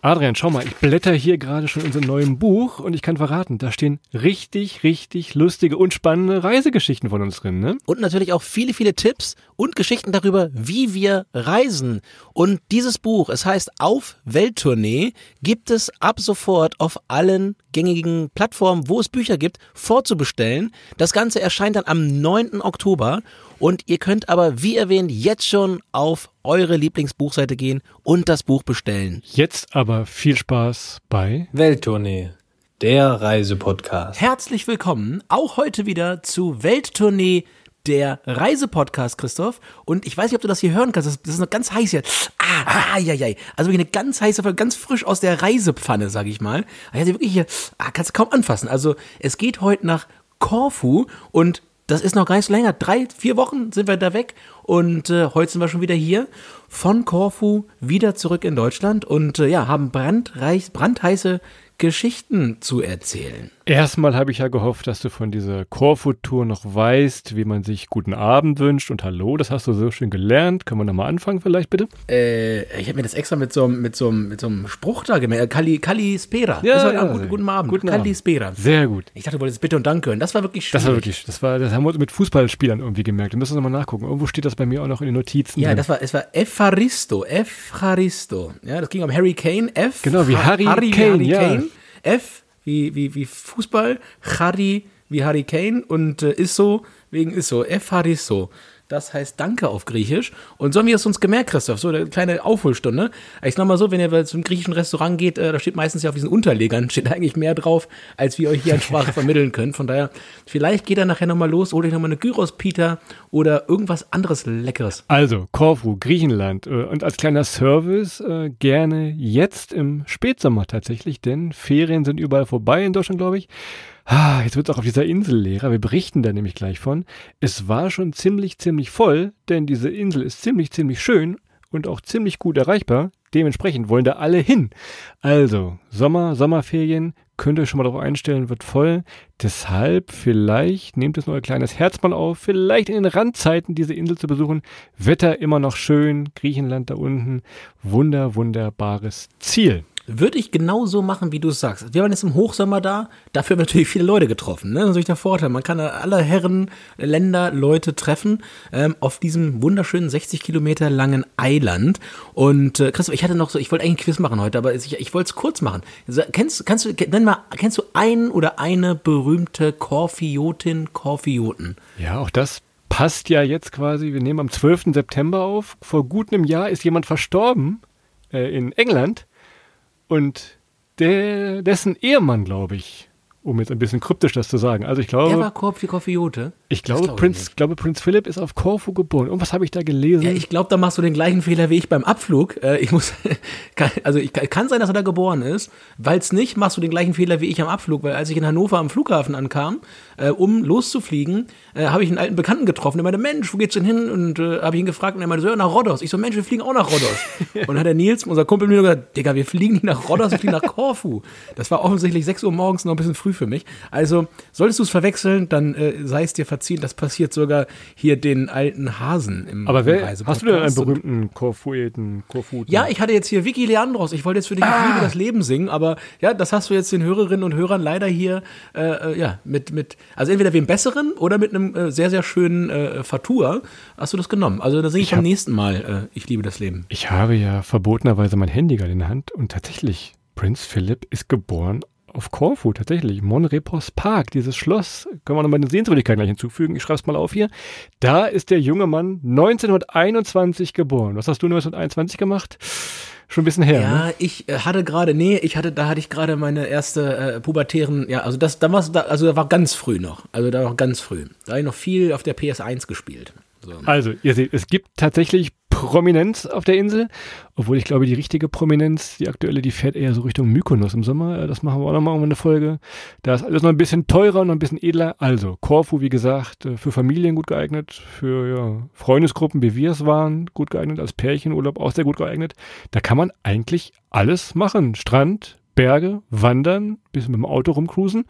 Adrian, schau mal, ich blätter hier gerade schon in unserem neuen Buch und ich kann verraten, da stehen richtig, richtig lustige und spannende Reisegeschichten von uns drin, ne? Und natürlich auch viele, viele Tipps und Geschichten darüber, wie wir reisen. Und dieses Buch, es heißt Auf Welttournee, gibt es ab sofort auf allen gängigen Plattformen, wo es Bücher gibt, vorzubestellen. Das Ganze erscheint dann am 9. Oktober und ihr könnt aber, wie erwähnt, jetzt schon auf eure Lieblingsbuchseite gehen und das Buch bestellen. Jetzt aber viel Spaß bei Welttournee, der Reisepodcast. Herzlich willkommen auch heute wieder zu Welttournee, der Reisepodcast, Christoph. Und ich weiß nicht, ob du das hier hören kannst. Das, ist noch ganz heiß hier. Ah, ah, ja, ja. Also wirklich eine ganz heiße, ganz frisch aus der Reisepfanne, sag ich mal. Also wirklich hier, ah, kannst du kaum anfassen. Also es geht heute nach Korfu und das ist noch gar nicht so länger. Drei, vier Wochen sind wir da weg und äh, heute sind wir schon wieder hier von Korfu wieder zurück in Deutschland und äh, ja, haben brandreich, brandheiße Geschichten zu erzählen. Erstmal habe ich ja gehofft, dass du von dieser Korfu-Tour noch weißt, wie man sich guten Abend wünscht und Hallo. Das hast du so schön gelernt. Können wir nochmal anfangen vielleicht, bitte? Äh, ich habe mir das extra mit so, mit so, mit so einem Spruch da gemerkt. Kali, Kali Spera. Ja, ja, ja guten, guten Abend. Guten Kali Abend. Spera. Sehr gut. Ich dachte, du wolltest Bitte und Danke hören. Das war wirklich schön. Das war wirklich, das war, das haben wir mit Fußballspielern irgendwie gemerkt. Wir müssen nochmal nachgucken. Irgendwo steht das bei mir auch noch in den Notizen. Ja, drin. das war, es war Efaristo. Efaristo. Ja, das ging um Harry Kane. F. Genau, wie Harry, Harry Kane. Harry ja. Kane. F wie, wie, wie Fußball, Harry wie Harry Kane und äh, Isso wegen Isso. F Harisso. Das heißt Danke auf Griechisch. Und so haben wir es uns gemerkt, Christoph, so eine kleine Aufholstunde. Ich sag mal so, wenn ihr zum griechischen Restaurant geht, äh, da steht meistens ja auf diesen Unterlegern, steht eigentlich mehr drauf, als wir euch hier an Sprache vermitteln können. Von daher, vielleicht geht er nachher nochmal los, holt euch nochmal eine Gyros-Pita oder irgendwas anderes Leckeres. Also, Korfu, Griechenland. Äh, und als kleiner Service äh, gerne jetzt im Spätsommer tatsächlich, denn Ferien sind überall vorbei in Deutschland, glaube ich. Ah, jetzt wird es auch auf dieser Insel leerer. Wir berichten da nämlich gleich von. Es war schon ziemlich, ziemlich voll, denn diese Insel ist ziemlich, ziemlich schön und auch ziemlich gut erreichbar. Dementsprechend wollen da alle hin. Also, Sommer, Sommerferien, könnt ihr euch schon mal darauf einstellen, wird voll. Deshalb vielleicht nehmt es nur ein kleines Herz mal auf, vielleicht in den Randzeiten diese Insel zu besuchen. Wetter immer noch schön, Griechenland da unten. Wunder, wunderbares Ziel. Würde ich genau so machen, wie du es sagst. Wir waren jetzt im Hochsommer da, dafür haben wir natürlich viele Leute getroffen. Ne? Das ist natürlich der Vorteil. Man kann alle Herren, Länder, Leute treffen ähm, auf diesem wunderschönen 60 Kilometer langen Eiland. Und äh, Christoph, ich hatte noch so, ich wollte eigentlich ein Quiz machen heute, aber ich, ich wollte es kurz machen. Kennst, kannst du, nenn mal, kennst du einen oder eine berühmte Korfiotin, Korfioten? Ja, auch das passt ja jetzt quasi. Wir nehmen am 12. September auf. Vor gut einem Jahr ist jemand verstorben äh, in England. Und der, dessen Ehemann, glaube ich, um jetzt ein bisschen kryptisch das zu sagen. Also ich glaube. Er war Korf Korfiote. Ich glaube, glaube Prinz, glaube, Prinz Philipp ist auf Korfu geboren. Und was habe ich da gelesen? Ja, ich glaube, da machst du den gleichen Fehler wie ich beim Abflug. Äh, ich muss, also ich, kann sein, dass er da geboren ist. Weil es nicht, machst du den gleichen Fehler wie ich am Abflug. Weil als ich in Hannover am Flughafen ankam, äh, um loszufliegen, äh, habe ich einen alten Bekannten getroffen. Der meinte, Mensch, wo geht's denn hin? Und äh, habe ich ihn gefragt und er meinte so, ja, nach Rhodos. Ich so, Mensch, wir fliegen auch nach Rhodos. und dann hat der Nils, unser Kumpel, mir gesagt, Digga, wir fliegen nicht nach Rhodos, wir fliegen nach Korfu. Das war offensichtlich 6 Uhr morgens noch ein bisschen früh für mich. Also, solltest du es verwechseln, dann äh, sei es dir verziehen. Das passiert sogar hier den alten Hasen im Aber wer, hast du denn einen berühmten Korfueten? Korfu ja, ich hatte jetzt hier Vicky Leandros. Ich wollte jetzt für dich ah. Liebe das Leben singen, aber ja, das hast du jetzt den Hörerinnen und Hörern leider hier äh, äh ja, mit, mit, also entweder wie einem besseren oder mit einem äh, sehr, sehr schönen äh, Fatur hast du das genommen. Also da singe ich, ich beim nächsten Mal äh, Ich liebe das Leben. Ich habe ja verbotenerweise mein Handy gerade in der Hand und tatsächlich, Prinz Philipp ist geboren auf Korfu, tatsächlich. Monrepos Park, dieses Schloss, können wir nochmal eine Sehenswürdigkeit gleich hinzufügen. Ich schreibe es mal auf hier. Da ist der junge Mann 1921 geboren. Was hast du 1921 gemacht? Schon ein bisschen her. Ja, ne? ich äh, hatte gerade, nee, ich hatte, da hatte ich gerade meine erste äh, pubertären, ja, also das, da war, da, also da war ganz früh noch. Also da war ganz früh. Da habe ich noch viel auf der PS1 gespielt. So. Also, ihr seht, es gibt tatsächlich Prominenz auf der Insel, obwohl ich glaube, die richtige Prominenz, die aktuelle, die fährt eher so Richtung Mykonos im Sommer. Das machen wir auch nochmal eine Folge. Da ist alles noch ein bisschen teurer und noch ein bisschen edler. Also, Korfu, wie gesagt, äh, für Familien gut geeignet, für ja, Freundesgruppen, wie wir es waren, gut geeignet, als Pärchenurlaub auch sehr gut geeignet. Da kann man eigentlich alles machen. Strand, Berge, wandern, bisschen mit dem Auto rumcruisen.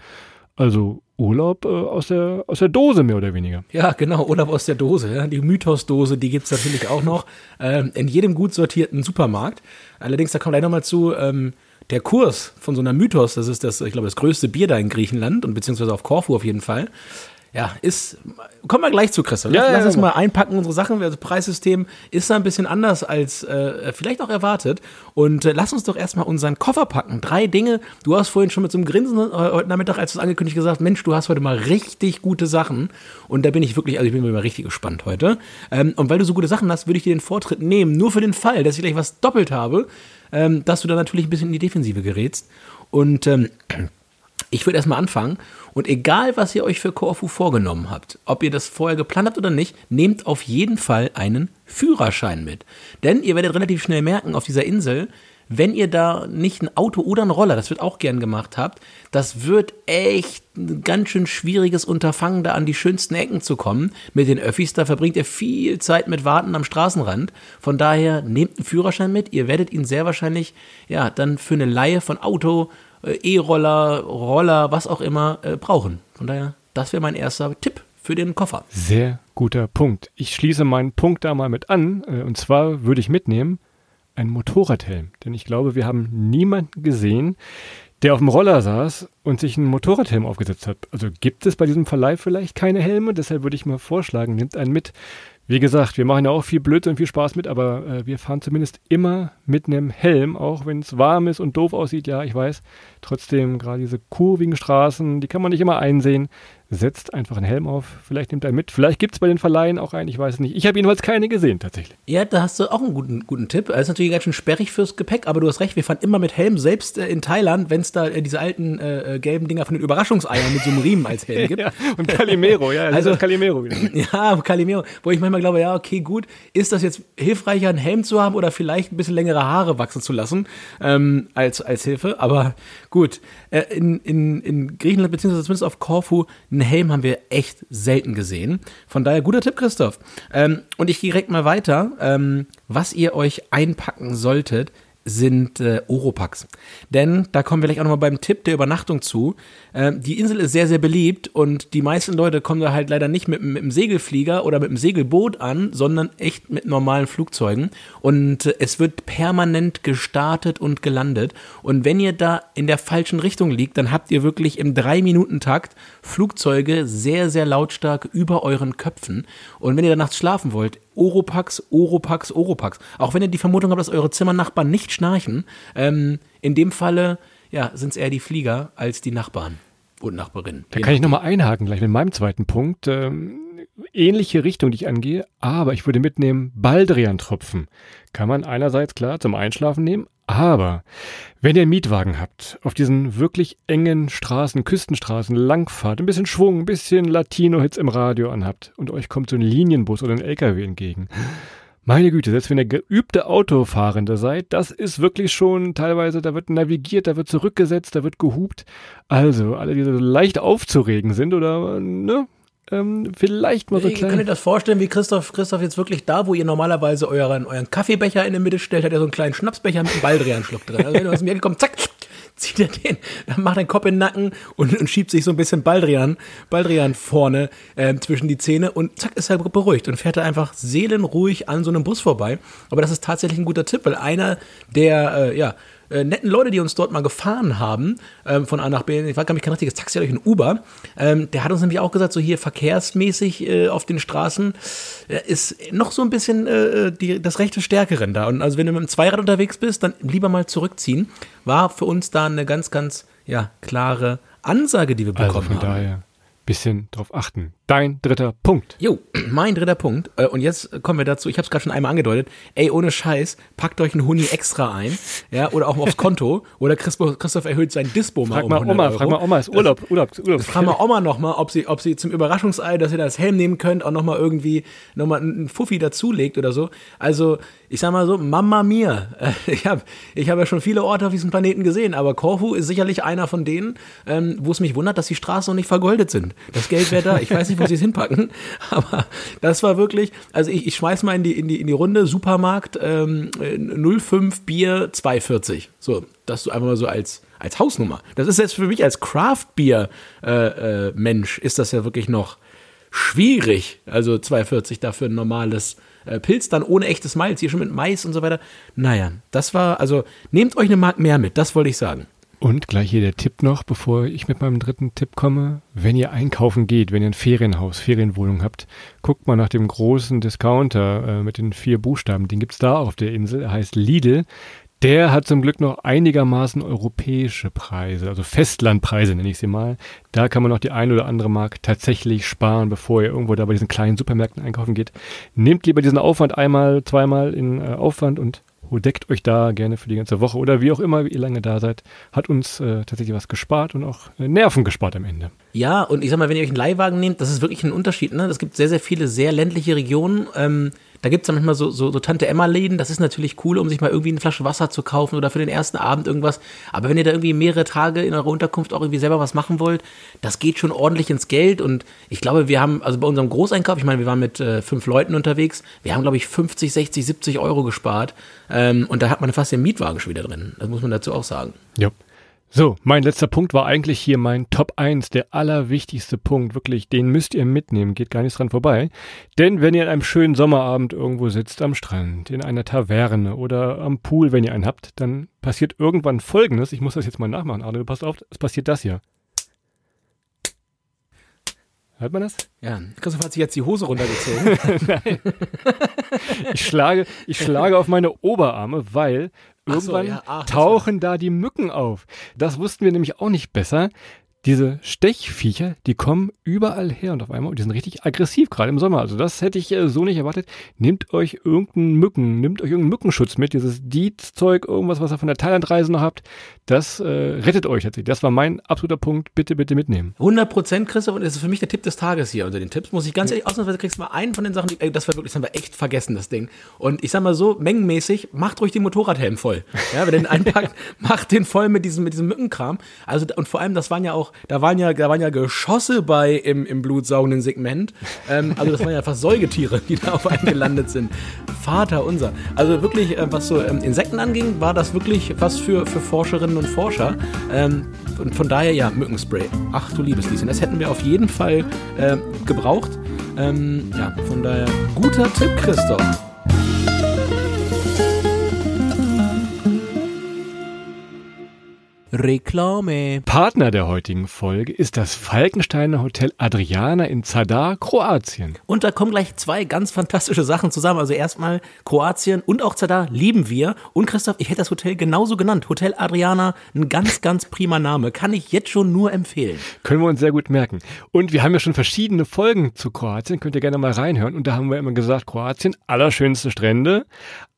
Also Urlaub äh, aus, der, aus der Dose mehr oder weniger. Ja, genau, Urlaub aus der Dose. Ja. Die Mythos-Dose, die gibt's natürlich auch noch ähm, in jedem gut sortierten Supermarkt. Allerdings, da kommt gleich nochmal zu, ähm, der Kurs von so einer Mythos, das ist das, ich glaube, das größte Bier da in Griechenland und beziehungsweise auf Korfu auf jeden Fall. Ja, ist, kommen wir gleich zu, Christoph. Ja, Lass uns ja. mal einpacken, unsere Sachen. Das Preissystem ist da ein bisschen anders als äh, vielleicht auch erwartet. Und äh, lass uns doch erstmal unseren Koffer packen. Drei Dinge. Du hast vorhin schon mit so einem Grinsen äh, heute Nachmittag, als du es angekündigt gesagt, Mensch, du hast heute mal richtig gute Sachen. Und da bin ich wirklich, also ich bin mal richtig gespannt heute. Ähm, und weil du so gute Sachen hast, würde ich dir den Vortritt nehmen, nur für den Fall, dass ich gleich was doppelt habe, ähm, dass du dann natürlich ein bisschen in die Defensive gerätst. Und ähm, ich würde erstmal anfangen und egal, was ihr euch für Korfu vorgenommen habt, ob ihr das vorher geplant habt oder nicht, nehmt auf jeden Fall einen Führerschein mit. Denn ihr werdet relativ schnell merken, auf dieser Insel, wenn ihr da nicht ein Auto oder ein Roller, das wird auch gern gemacht habt, das wird echt ein ganz schön schwieriges Unterfangen, da an die schönsten Ecken zu kommen. Mit den Öffis, da verbringt ihr viel Zeit mit Warten am Straßenrand. Von daher nehmt einen Führerschein mit. Ihr werdet ihn sehr wahrscheinlich, ja, dann für eine Laie von Auto, E-Roller, Roller, was auch immer, äh, brauchen. Von daher, das wäre mein erster Tipp für den Koffer. Sehr guter Punkt. Ich schließe meinen Punkt da mal mit an. äh, Und zwar würde ich mitnehmen einen Motorradhelm. Denn ich glaube, wir haben niemanden gesehen, der auf dem Roller saß und sich einen Motorradhelm aufgesetzt hat. Also gibt es bei diesem Verleih vielleicht keine Helme? Deshalb würde ich mal vorschlagen, nehmt einen mit. Wie gesagt, wir machen ja auch viel Blödsinn und viel Spaß mit, aber äh, wir fahren zumindest immer mit einem Helm, auch wenn es warm ist und doof aussieht. Ja, ich weiß. Trotzdem, gerade diese kurvigen Straßen, die kann man nicht immer einsehen. Setzt einfach einen Helm auf. Vielleicht nimmt er mit. Vielleicht gibt es bei den Verleihen auch einen, ich weiß es nicht. Ich habe jedenfalls keine gesehen, tatsächlich. Ja, da hast du auch einen guten, guten Tipp. Das ist natürlich ganz schön sperrig fürs Gepäck, aber du hast recht, wir fahren immer mit Helm, selbst äh, in Thailand, wenn es da äh, diese alten äh, äh, gelben Dinger von den Überraschungseiern mit so einem Riemen als Helm gibt. Ja, und Calimero, ja, Also- Calimero wieder. Ja, Calimero, wo ich manchmal glaube, ja, okay, gut, ist das jetzt hilfreicher, einen Helm zu haben oder vielleicht ein bisschen längere Haare wachsen zu lassen ähm, als, als Hilfe? Aber gut, äh, in, in, in Griechenland, beziehungsweise zumindest auf Korfu, einen Helm haben wir echt selten gesehen. Von daher, guter Tipp, Christoph. Ähm, und ich gehe direkt mal weiter. Ähm, was ihr euch einpacken solltet, sind äh, Oropax. Denn da kommen wir gleich auch nochmal beim Tipp der Übernachtung zu. Ähm, die Insel ist sehr, sehr beliebt und die meisten Leute kommen da halt leider nicht mit, mit dem Segelflieger oder mit dem Segelboot an, sondern echt mit normalen Flugzeugen. Und äh, es wird permanent gestartet und gelandet. Und wenn ihr da in der falschen Richtung liegt, dann habt ihr wirklich im Drei-Minuten-Takt Flugzeuge sehr, sehr lautstark über euren Köpfen. Und wenn ihr da nachts schlafen wollt, Oropax, Oropax, Oropax. Auch wenn ihr die Vermutung habt, dass eure Zimmernachbarn nicht schnarchen, ähm, in dem Falle ja, sind es eher die Flieger als die Nachbarn und Nachbarinnen. Da kann ich nochmal einhaken gleich mit meinem zweiten Punkt. Ähm, ähnliche Richtung, die ich angehe, aber ich würde mitnehmen Baldrian-Tropfen. Kann man einerseits klar zum Einschlafen nehmen, aber wenn ihr einen Mietwagen habt, auf diesen wirklich engen Straßen, Küstenstraßen langfahrt, ein bisschen Schwung, ein bisschen Latino-Hits im Radio anhabt und euch kommt so ein Linienbus oder ein LKW entgegen. Meine Güte, selbst wenn ihr geübte Autofahrende seid, das ist wirklich schon teilweise, da wird navigiert, da wird zurückgesetzt, da wird gehupt. Also, alle, die so leicht aufzuregen sind oder, ne, ähm, vielleicht mal so Ihr könnt ihr klein. das vorstellen, wie Christoph, Christoph jetzt wirklich da, wo ihr normalerweise euren, euren Kaffeebecher in der Mitte stellt, hat er so einen kleinen Schnapsbecher mit einem Baldrian-Schluck drin. Also wenn du aus dem Ecke kommst, zack, zieht er den, dann macht er den Kopf in den Nacken und, und schiebt sich so ein bisschen Baldrian, Baldrian vorne ähm, zwischen die Zähne und zack ist er beruhigt und fährt er einfach seelenruhig an so einem Bus vorbei. Aber das ist tatsächlich ein guter Tipp, weil einer der, äh, ja, äh, netten Leute, die uns dort mal gefahren haben, ähm, von A nach B, ich war gar nicht kein richtiges Taxi, aber ein Uber, ähm, der hat uns nämlich auch gesagt, so hier verkehrsmäßig äh, auf den Straßen äh, ist noch so ein bisschen äh, die, das rechte Stärkeren da. Und also wenn du mit dem Zweirad unterwegs bist, dann lieber mal zurückziehen. War für uns da eine ganz, ganz ja, klare Ansage, die wir Also bekommen von haben. daher, bisschen drauf achten. Dein dritter Punkt. Jo, mein dritter Punkt. Äh, Und jetzt kommen wir dazu, ich habe es gerade schon einmal angedeutet. Ey, ohne Scheiß, packt euch einen Huni extra ein. Ja, oder auch aufs Konto. Oder Christoph, Christoph erhöht sein Dispo mal Frag um mal 100 Oma, Euro. frag mal Oma, ist Urlaub, Urlaub, Urlaub. Frag mal Oma nochmal, ob sie, ob sie zum Überraschungsei, dass ihr das Helm nehmen könnt, auch nochmal irgendwie nochmal einen Fuffi dazulegt oder so. Also, ich sag mal so, Mama. Äh, Ich habe ich hab ja schon viele Orte auf diesem Planeten gesehen, aber Korfu ist sicherlich einer von denen, ähm, wo es mich wundert, dass die Straßen noch nicht vergoldet sind. Das Geld wäre da. Ich weiß nicht nicht, wo sie es hinpacken. Aber das war wirklich, also ich, ich schmeiß mal in die, in die, in die Runde, Supermarkt ähm, 05 Bier 240. So, das du einfach mal so als, als Hausnummer. Das ist jetzt für mich als Craft-Bier-Mensch, äh, äh, ist das ja wirklich noch schwierig. Also 240 dafür ein normales äh, Pilz dann ohne echtes Malz, hier schon mit Mais und so weiter. Naja, das war, also nehmt euch eine Mark mehr mit, das wollte ich sagen. Und gleich hier der Tipp noch, bevor ich mit meinem dritten Tipp komme. Wenn ihr einkaufen geht, wenn ihr ein Ferienhaus, Ferienwohnung habt, guckt mal nach dem großen Discounter äh, mit den vier Buchstaben. Den gibt's da auf der Insel. Er heißt Lidl. Der hat zum Glück noch einigermaßen europäische Preise, also Festlandpreise nenne ich sie mal. Da kann man noch die ein oder andere Mark tatsächlich sparen, bevor ihr irgendwo da bei diesen kleinen Supermärkten einkaufen geht. Nehmt lieber diesen Aufwand einmal, zweimal in äh, Aufwand und deckt euch da gerne für die ganze Woche oder wie auch immer, wie ihr lange da seid. Hat uns äh, tatsächlich was gespart und auch äh, Nerven gespart am Ende. Ja, und ich sag mal, wenn ihr euch einen Leihwagen nehmt, das ist wirklich ein Unterschied. Ne? Es gibt sehr, sehr viele sehr ländliche Regionen. Ähm, da gibt es manchmal so, so, so Tante-Emma-Läden, das ist natürlich cool, um sich mal irgendwie eine Flasche Wasser zu kaufen oder für den ersten Abend irgendwas. Aber wenn ihr da irgendwie mehrere Tage in eurer Unterkunft auch irgendwie selber was machen wollt, das geht schon ordentlich ins Geld. Und ich glaube, wir haben, also bei unserem Großeinkauf, ich meine, wir waren mit äh, fünf Leuten unterwegs, wir haben, glaube ich, 50, 60, 70 Euro gespart. Ähm, und da hat man fast den Mietwagen schon wieder drin. Das muss man dazu auch sagen. Ja. So, mein letzter Punkt war eigentlich hier mein Top 1, der allerwichtigste Punkt. Wirklich, den müsst ihr mitnehmen, geht gar nicht dran vorbei. Denn wenn ihr an einem schönen Sommerabend irgendwo sitzt am Strand, in einer Taverne oder am Pool, wenn ihr einen habt, dann passiert irgendwann Folgendes. Ich muss das jetzt mal nachmachen, Arne, passt auf, es passiert das hier. Hört man das? Ja, Christoph hat sich jetzt die Hose runtergezogen. Nein. Ich schlage, ich schlage auf meine Oberarme, weil irgendwann so, ja. Ach, tauchen da die Mücken auf. Das wussten wir nämlich auch nicht besser diese Stechviecher, die kommen überall her und auf einmal, und die sind richtig aggressiv, gerade im Sommer. Also das hätte ich äh, so nicht erwartet. Nehmt euch irgendeinen Mücken, nehmt euch irgendeinen Mückenschutz mit, dieses Dietz-Zeug, irgendwas, was ihr von der Thailandreise noch habt, das äh, rettet euch tatsächlich. Das war mein absoluter Punkt. Bitte, bitte mitnehmen. 100 Prozent, Christoph, und das ist für mich der Tipp des Tages hier unter den Tipps. Muss ich ganz ehrlich, ausnahmsweise kriegst du mal einen von den Sachen, die, ey, das war wirklich, das haben wir echt vergessen, das Ding. Und ich sag mal so, mengenmäßig, macht ruhig den Motorradhelm voll. Ja, wenn ihr den einpackt, macht den voll mit diesem, mit diesem Mückenkram. Also, und vor allem, das waren ja auch, da waren ja, da waren ja Geschosse bei im, im blutsaugenden Segment. Ähm, also das waren ja fast Säugetiere, die da auf einen gelandet sind. Vater unser. Also wirklich, äh, was so ähm, Insekten anging, war das wirklich was für, für Forscherinnen und Forscher. Ähm, und von daher ja, Mückenspray. Ach du liebes Lieschen, das hätten wir auf jeden Fall äh, gebraucht. Ähm, ja, von daher guter Tipp, Christoph. Reklame. Partner der heutigen Folge ist das Falkensteiner Hotel Adriana in Zadar, Kroatien. Und da kommen gleich zwei ganz fantastische Sachen zusammen. Also erstmal Kroatien und auch Zadar lieben wir. Und Christoph, ich hätte das Hotel genauso genannt. Hotel Adriana, ein ganz, ganz prima Name. Kann ich jetzt schon nur empfehlen. Können wir uns sehr gut merken. Und wir haben ja schon verschiedene Folgen zu Kroatien. Könnt ihr gerne mal reinhören. Und da haben wir immer gesagt, Kroatien, allerschönste Strände,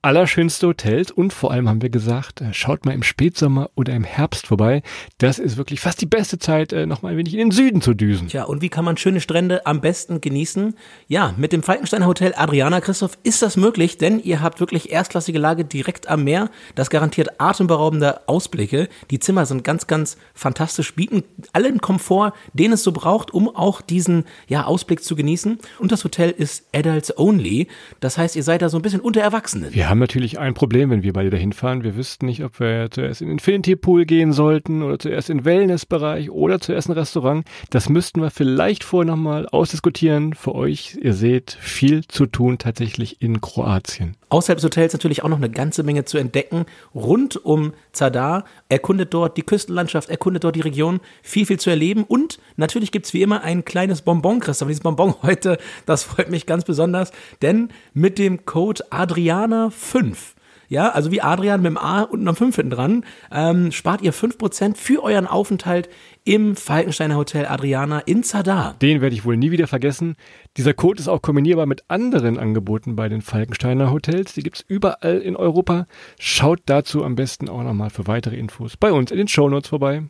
allerschönste Hotels und vor allem haben wir gesagt, äh, schaut mal im Spätsommer oder im Herbst vorbei. Das ist wirklich fast die beste Zeit, äh, noch mal ein wenig in den Süden zu düsen. Tja, und wie kann man schöne Strände am besten genießen? Ja, mit dem Falkensteiner Hotel Adriana Christoph ist das möglich, denn ihr habt wirklich erstklassige Lage direkt am Meer. Das garantiert atemberaubende Ausblicke. Die Zimmer sind ganz, ganz fantastisch, bieten allen Komfort, den es so braucht, um auch diesen ja, Ausblick zu genießen. Und das Hotel ist Adults Only. Das heißt, ihr seid da so ein bisschen unter Erwachsenen. Ja, haben natürlich ein Problem, wenn wir beide dahin fahren. Wir wüssten nicht, ob wir zuerst in den Infinity Pool gehen sollten oder zuerst in den Wellnessbereich oder zuerst ein Restaurant. Das müssten wir vielleicht vorher nochmal ausdiskutieren. Für euch, ihr seht, viel zu tun tatsächlich in Kroatien. Außerhalb des Hotels natürlich auch noch eine ganze Menge zu entdecken. Rund um Zadar, erkundet dort die Küstenlandschaft, erkundet dort die Region, viel, viel zu erleben. Und natürlich gibt's wie immer ein kleines Bonbon, Christoph. Dieses Bonbon heute, das freut mich ganz besonders, denn mit dem Code Adriana 5 ja, also wie Adrian mit dem A und einem 5 hinten dran, ähm, spart ihr 5% für euren Aufenthalt im Falkensteiner Hotel Adriana in Zadar. Den werde ich wohl nie wieder vergessen. Dieser Code ist auch kombinierbar mit anderen Angeboten bei den Falkensteiner Hotels. Die gibt es überall in Europa. Schaut dazu am besten auch nochmal für weitere Infos bei uns in den Shownotes vorbei.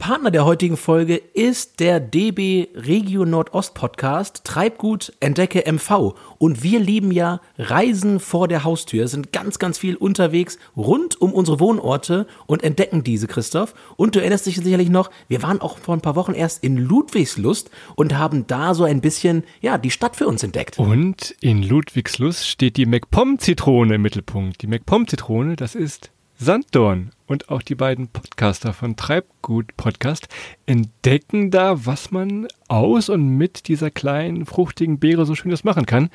Partner der heutigen Folge ist der DB Regio Nordost Podcast Treibgut Entdecke MV. Und wir lieben ja Reisen vor der Haustür, sind ganz, ganz viel unterwegs rund um unsere Wohnorte und entdecken diese, Christoph. Und du erinnerst dich sicherlich noch, wir waren auch vor ein paar Wochen erst in Ludwigslust und haben da so ein bisschen, ja, die Stadt für uns entdeckt. Und in Ludwigslust steht die MacPom-Zitrone im Mittelpunkt. Die MacPom-Zitrone, das ist Sanddorn und auch die beiden Podcaster von Treibgut Podcast entdecken da, was man aus und mit dieser kleinen, fruchtigen Beere so schönes machen kann.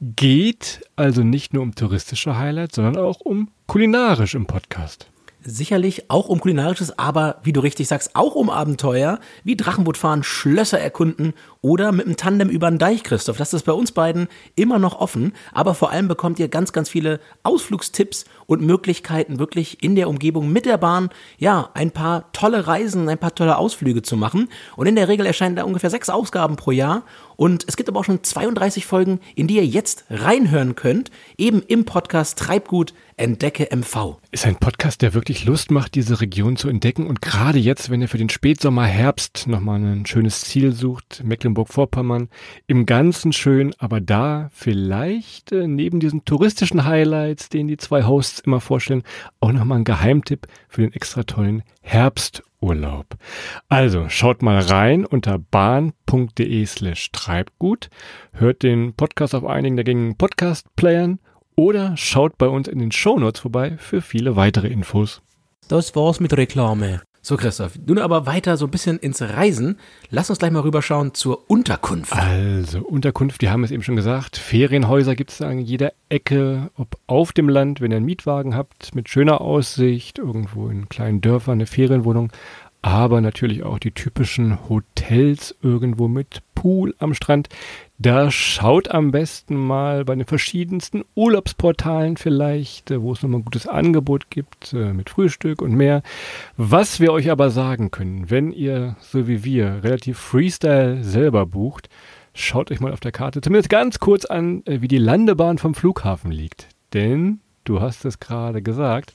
Geht also nicht nur um touristische Highlights, sondern auch um kulinarisch im Podcast sicherlich auch um kulinarisches, aber wie du richtig sagst, auch um Abenteuer, wie Drachenboot fahren, Schlösser erkunden oder mit dem Tandem über den Deich, Christoph. Das ist bei uns beiden immer noch offen, aber vor allem bekommt ihr ganz, ganz viele Ausflugstipps und Möglichkeiten, wirklich in der Umgebung mit der Bahn, ja, ein paar tolle Reisen, ein paar tolle Ausflüge zu machen. Und in der Regel erscheinen da ungefähr sechs Ausgaben pro Jahr und es gibt aber auch schon 32 Folgen, in die ihr jetzt reinhören könnt, eben im Podcast Treibgut Entdecke MV. Ist ein Podcast, der wirklich Lust macht, diese Region zu entdecken und gerade jetzt, wenn ihr für den Spätsommer, Herbst nochmal ein schönes Ziel sucht, Mecklenburg-Vorpommern, im Ganzen schön, aber da vielleicht äh, neben diesen touristischen Highlights, den die zwei Hosts immer vorstellen, auch nochmal ein Geheimtipp für den extra tollen Herbst Urlaub. Also schaut mal rein unter bahn.de slash Treibgut, hört den Podcast auf einigen der gängigen Podcast-Playern oder schaut bei uns in den Shownotes vorbei für viele weitere Infos. Das war's mit Reklame. So, Christoph, nun aber weiter so ein bisschen ins Reisen. Lass uns gleich mal rüberschauen zur Unterkunft. Also, Unterkunft, wir haben es eben schon gesagt. Ferienhäuser gibt es an jeder Ecke, ob auf dem Land, wenn ihr einen Mietwagen habt, mit schöner Aussicht, irgendwo in kleinen Dörfern, eine Ferienwohnung, aber natürlich auch die typischen Hotels irgendwo mit Pool am Strand. Da schaut am besten mal bei den verschiedensten Urlaubsportalen vielleicht, äh, wo es nochmal ein gutes Angebot gibt äh, mit Frühstück und mehr. Was wir euch aber sagen können, wenn ihr, so wie wir, relativ Freestyle selber bucht, schaut euch mal auf der Karte zumindest ganz kurz an, äh, wie die Landebahn vom Flughafen liegt. Denn, du hast es gerade gesagt,